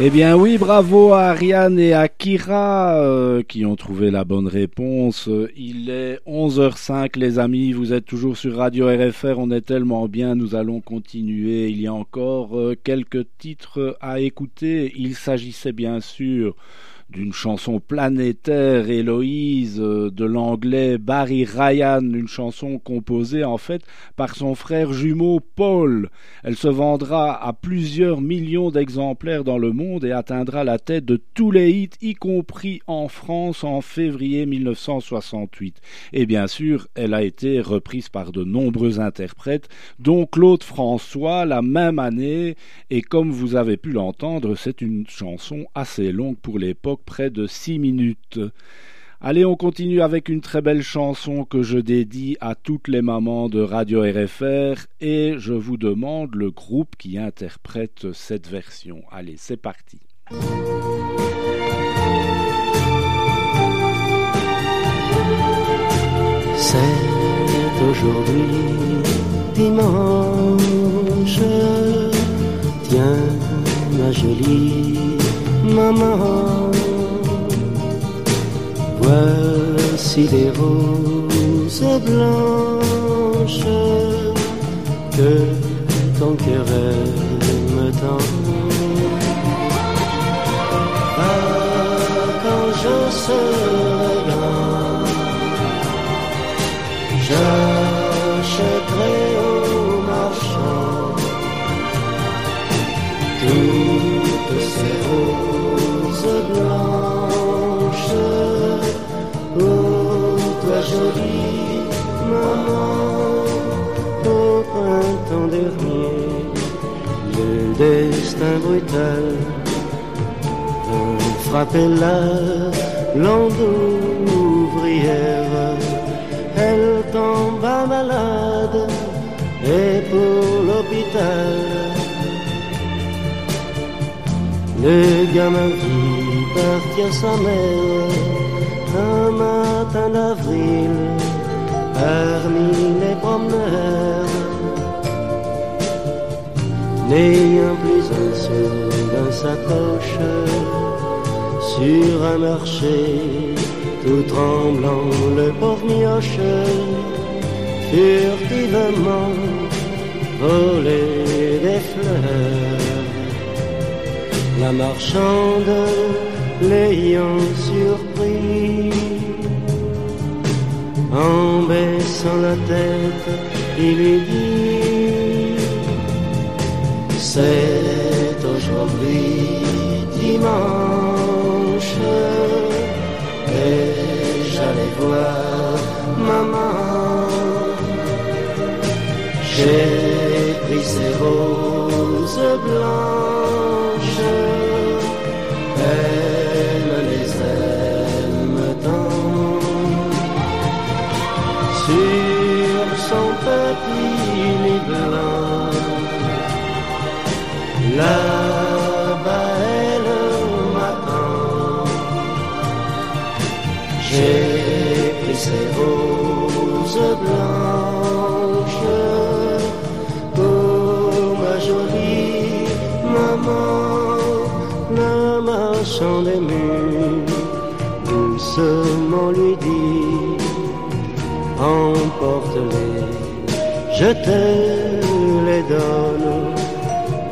Eh bien oui, bravo à Ariane et à Kira euh, qui ont trouvé la bonne réponse. Il est 11h05 les amis, vous êtes toujours sur Radio RFR, on est tellement bien, nous allons continuer. Il y a encore euh, quelques titres à écouter. Il s'agissait bien sûr d'une chanson planétaire, Héloïse, euh, de l'anglais Barry Ryan, une chanson composée en fait par son frère jumeau Paul. Elle se vendra à plusieurs millions d'exemplaires dans le monde et atteindra la tête de tous les hits, y compris en France en février 1968. Et bien sûr, elle a été reprise par de nombreux interprètes, dont Claude François la même année, et comme vous avez pu l'entendre, c'est une chanson assez longue pour l'époque près de 6 minutes. Allez, on continue avec une très belle chanson que je dédie à toutes les mamans de Radio RFR et je vous demande le groupe qui interprète cette version. Allez, c'est parti. C'est aujourd'hui dimanche. Tiens, ma jolie maman, voici des roses blanches que ton cœur aime tant. Ah, quand je serai grand, j'achèterai destin brutal frapper la blonde ouvrière. Elle tomba malade et pour l'hôpital. Le gamin vit partir sa mère un matin d'avril parmi les promeneurs. N'ayant plus un sou dans sa poche, sur un marché, tout tremblant, le pauvre mioche furtivement volait des fleurs. La marchande l'ayant surpris, en baissant la tête, il lui dit C'est aujourd'hui dimanche et j'allais voir maman. J'ai pris ces roses blanches, je te les donne.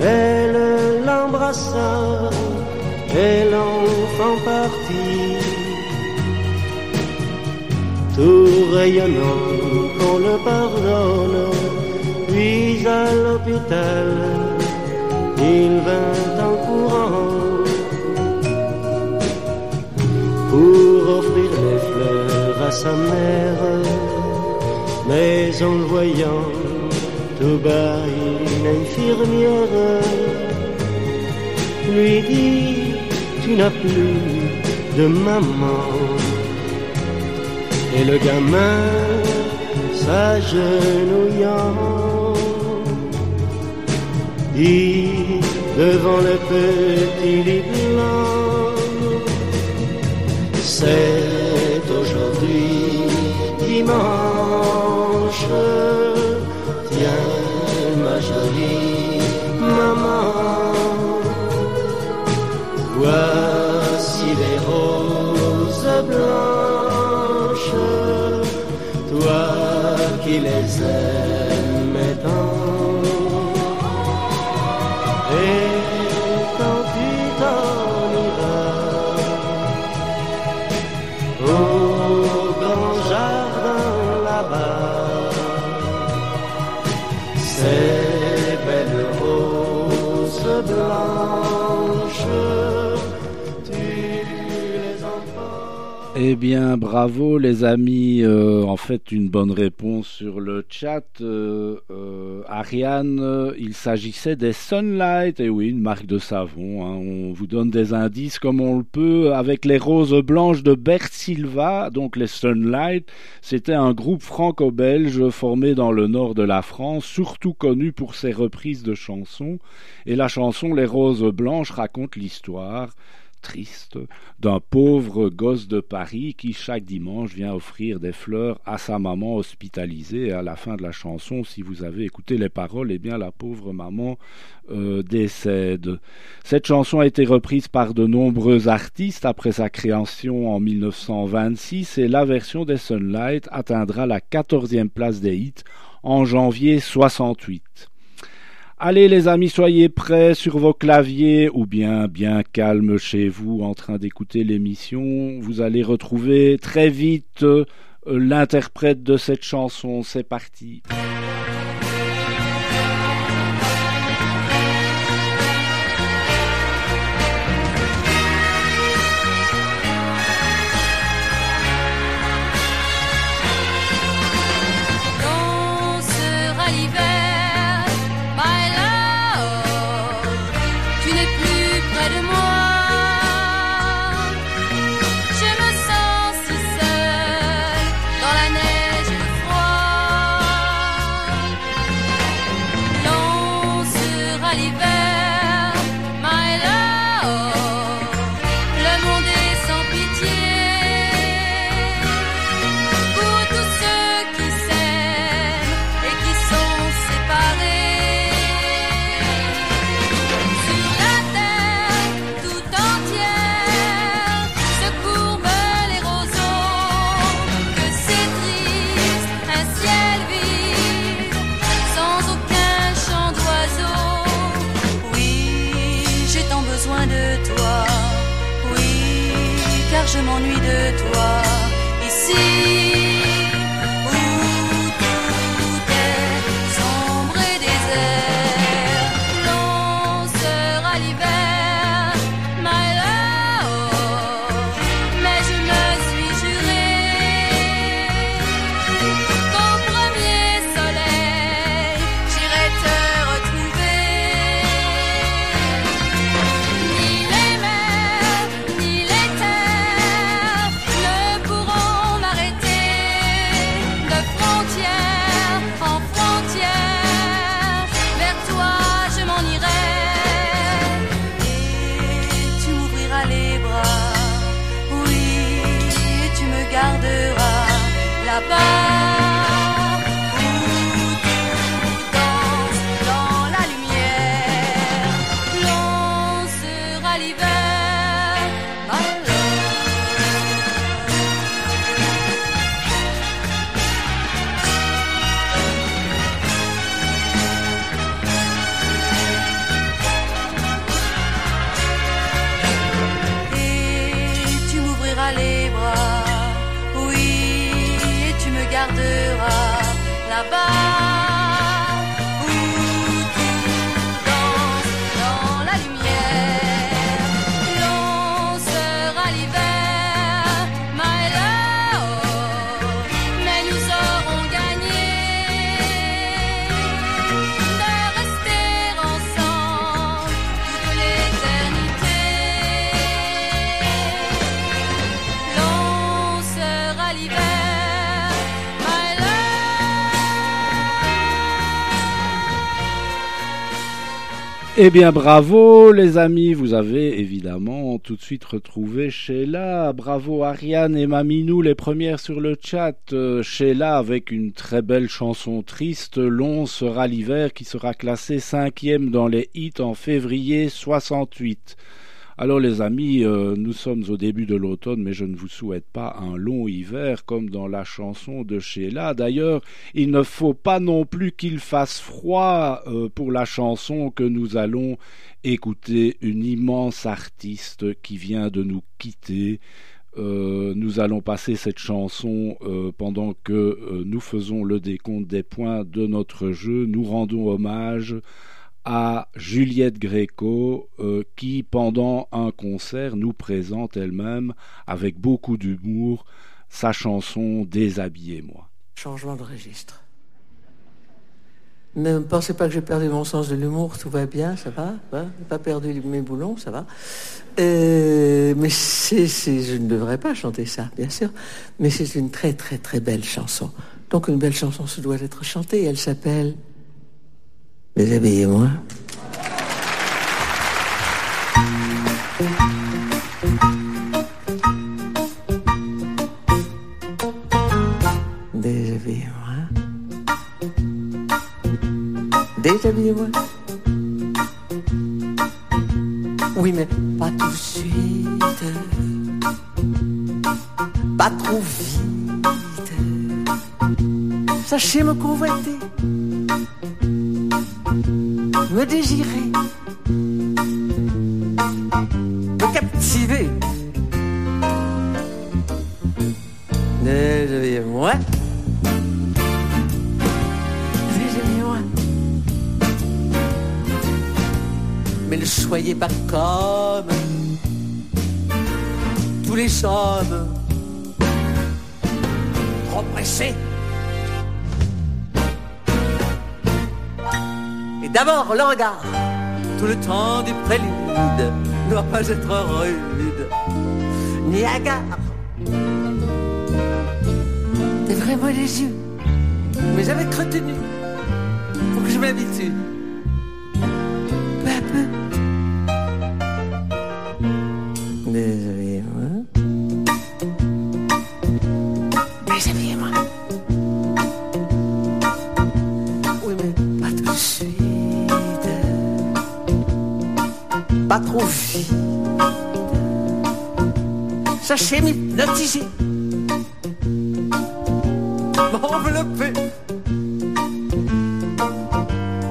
Elle l'embrassa et l'enfant partit tout rayonnant qu'on le pardonne. Puis à l'hôpital, il vint en courant pour offrir les fleurs à sa mère. Mais en le voyant, tout bas, une infirmière lui dit, tu n'as plus de maman. Et le gamin s'agenouillant dit devant le petit lit blanc C'est Eh bien, bravo les amis. Euh, en fait, une bonne réponse sur le chat. Euh, euh, Ariane, il s'agissait des Sunlight. Et oui, une marque de savon. hein. On vous donne des indices comme on le peut avec les roses blanches de Bert Silva. Donc les Sunlight, c'était un groupe franco-belge formé dans le nord de la France, surtout connu pour ses reprises de chansons. Et la chanson Les roses blanches raconte l'histoire d'un pauvre gosse de Paris qui chaque dimanche vient offrir des fleurs à sa maman hospitalisée. Et à la fin de la chanson si vous avez écouté les paroles eh bien la pauvre maman euh, décède. Cette chanson a été reprise par de nombreux artistes après sa création en 1926 et la version des Sunlight atteindra la 14e place des hits en janvier 68 Allez les amis, soyez prêts sur vos claviers ou bien bien calme chez vous en train d'écouter l'émission. Vous allez retrouver très vite euh, l'interprète de cette chanson. C'est parti. Eh bien bravo les amis, vous avez évidemment tout de suite retrouvé Sheila. Bravo Ariane et Maminou, les premières sur le chat. Euh, Sheila avec une très belle chanson triste, Long sera l'hiver qui sera classé cinquième dans les hits en février 68. Alors les amis, euh, nous sommes au début de l'automne, mais je ne vous souhaite pas un long hiver comme dans la chanson de Sheila. D'ailleurs, il ne faut pas non plus qu'il fasse froid euh, pour la chanson que nous allons écouter, une immense artiste qui vient de nous quitter. Euh, nous allons passer cette chanson pendant que nous faisons le décompte des points de notre jeu. Nous rendons hommage à Juliette Gréco euh, qui, pendant un concert, nous présente elle-même, avec beaucoup d'humour, sa chanson Déshabillez-moi. Changement de registre. Ne pensez pas que j'ai perdu mon sens de l'humour, tout va bien, ça va, va J'ai pas perdu mes boulons, ça va. Euh, mais je ne devrais pas chanter ça, bien sûr. Mais c'est une très très très belle chanson. Donc une belle chanson se doit être chantée. Elle s'appelle Déshabillez-moi. Déshabillez-moi. Déshabillez-moi. Oui, mais pas tout de suite. Pas trop vite. Sachez me convoiter. Me désirer. Me captiver. Déshabillez-moi. Déshabillez-moi. Mais ne soyez pas comme tous les hommes trop D'abord le regard, tout le temps du prélude, ne doit pas être rude, ni hagard. T'es vraiment yeux, mais avec retenue, faut que je m'habitue. Peu à peu. Déshabillez-moi. Déshabillez-moi. Oui, Pas trop vite. Sachez m'hypnotiser. M'envelopper.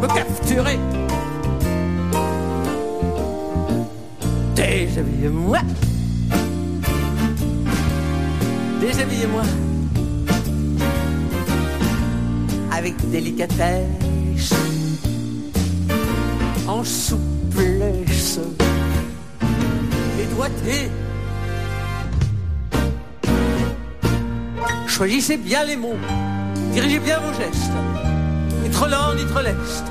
Me capturer. Déshabillez-moi. Déshabillez-moi. Avec délicatesse. En souplesse. Et doigté. Choisissez bien les mots. Dirigez bien vos gestes. Ni trop lent, ni trop leste.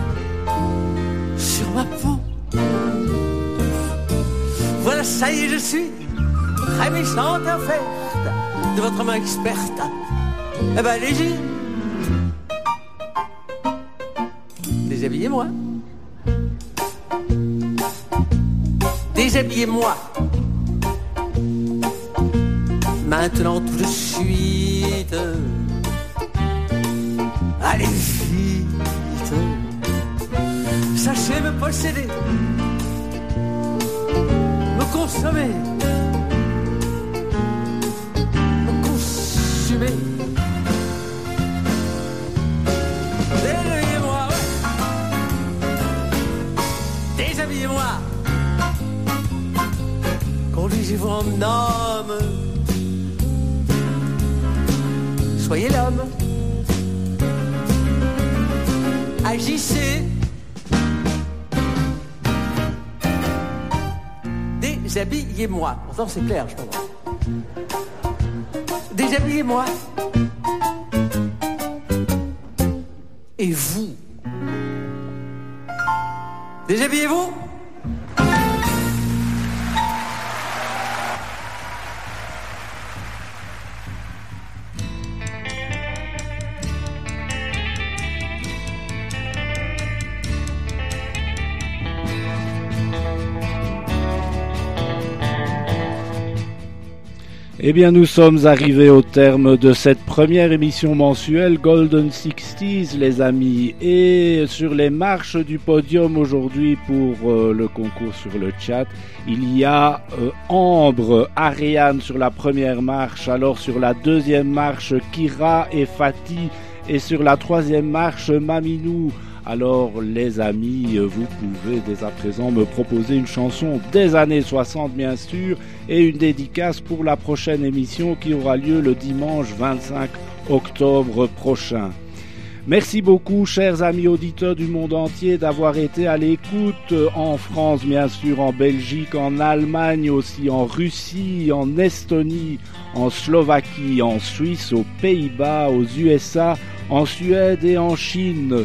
Sur ma peau. Voilà, ça y est, je suis très méchante offerte de votre main experte. Eh ben, allez-y. Déshabillez-moi. Déshabillez-moi. Maintenant, tout de suite. Allez vite. Sachez me posséder me consommer, me consumer. Déshabillez-moi, en. Soyez l'homme. Agissez. Déshabillez-moi. Pourtant, c'est clair, je comprends. Déshabillez-moi. Et vous Eh bien, nous sommes arrivés au terme de cette première émission mensuelle Golden Sixties, les amis. Et sur les marches du podium aujourd'hui pour euh, le concours sur le chat, il y a euh, Ambre, Ariane sur la première marche, alors sur la deuxième marche, Kira et Fatih, et sur la troisième marche, Maminou. Alors les amis, vous pouvez dès à présent me proposer une chanson des années 60 bien sûr et une dédicace pour la prochaine émission qui aura lieu le dimanche 25 octobre prochain. Merci beaucoup chers amis auditeurs du monde entier d'avoir été à l'écoute en France bien sûr, en Belgique, en Allemagne aussi, en Russie, en Estonie, en Slovaquie, en Suisse, aux Pays-Bas, aux USA, en Suède et en Chine.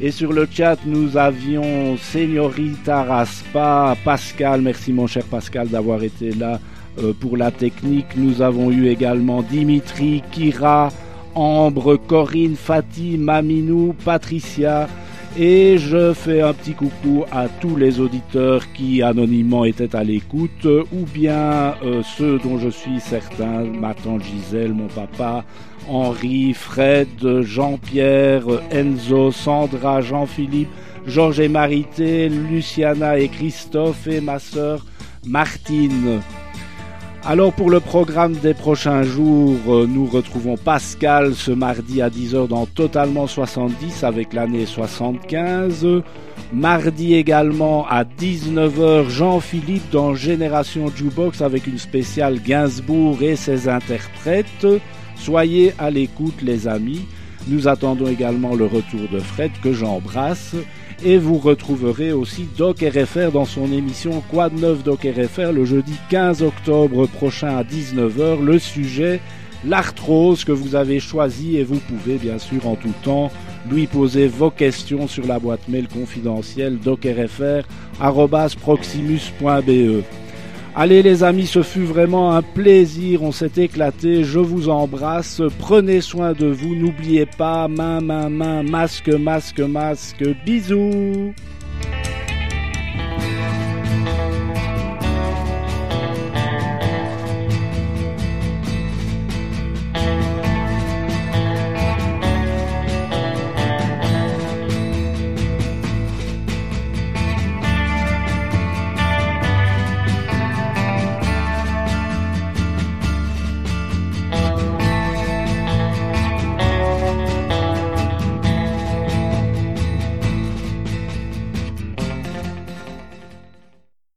Et sur le chat, nous avions Señorita Raspa, Pascal, merci mon cher Pascal d'avoir été là euh, pour la technique. Nous avons eu également Dimitri, Kira, Ambre, Corinne, Fatih, Maminou, Patricia. Et je fais un petit coucou à tous les auditeurs qui anonymement étaient à l'écoute, ou bien euh, ceux dont je suis certain, ma tante Gisèle, mon papa, Henri, Fred, Jean-Pierre, Enzo, Sandra, Jean-Philippe, Georges et Marité, Luciana et Christophe et ma sœur Martine. Alors pour le programme des prochains jours, euh, nous retrouvons Pascal ce mardi à 10h dans Totalement 70 avec l'année 75. Mardi également à 19h, Jean-Philippe dans Génération Jukebox avec une spéciale Gainsbourg et ses interprètes. Soyez à l'écoute les amis. Nous attendons également le retour de Fred que j'embrasse. Et vous retrouverez aussi Doc RFR dans son émission de neuf Doc RFR le jeudi 15 octobre prochain à 19h. Le sujet, l'arthrose que vous avez choisi et vous pouvez bien sûr en tout temps lui poser vos questions sur la boîte mail confidentielle docrfr.proximus.be. Allez les amis, ce fut vraiment un plaisir, on s'est éclaté, je vous embrasse, prenez soin de vous, n'oubliez pas, main, main, main, masque, masque, masque, bisous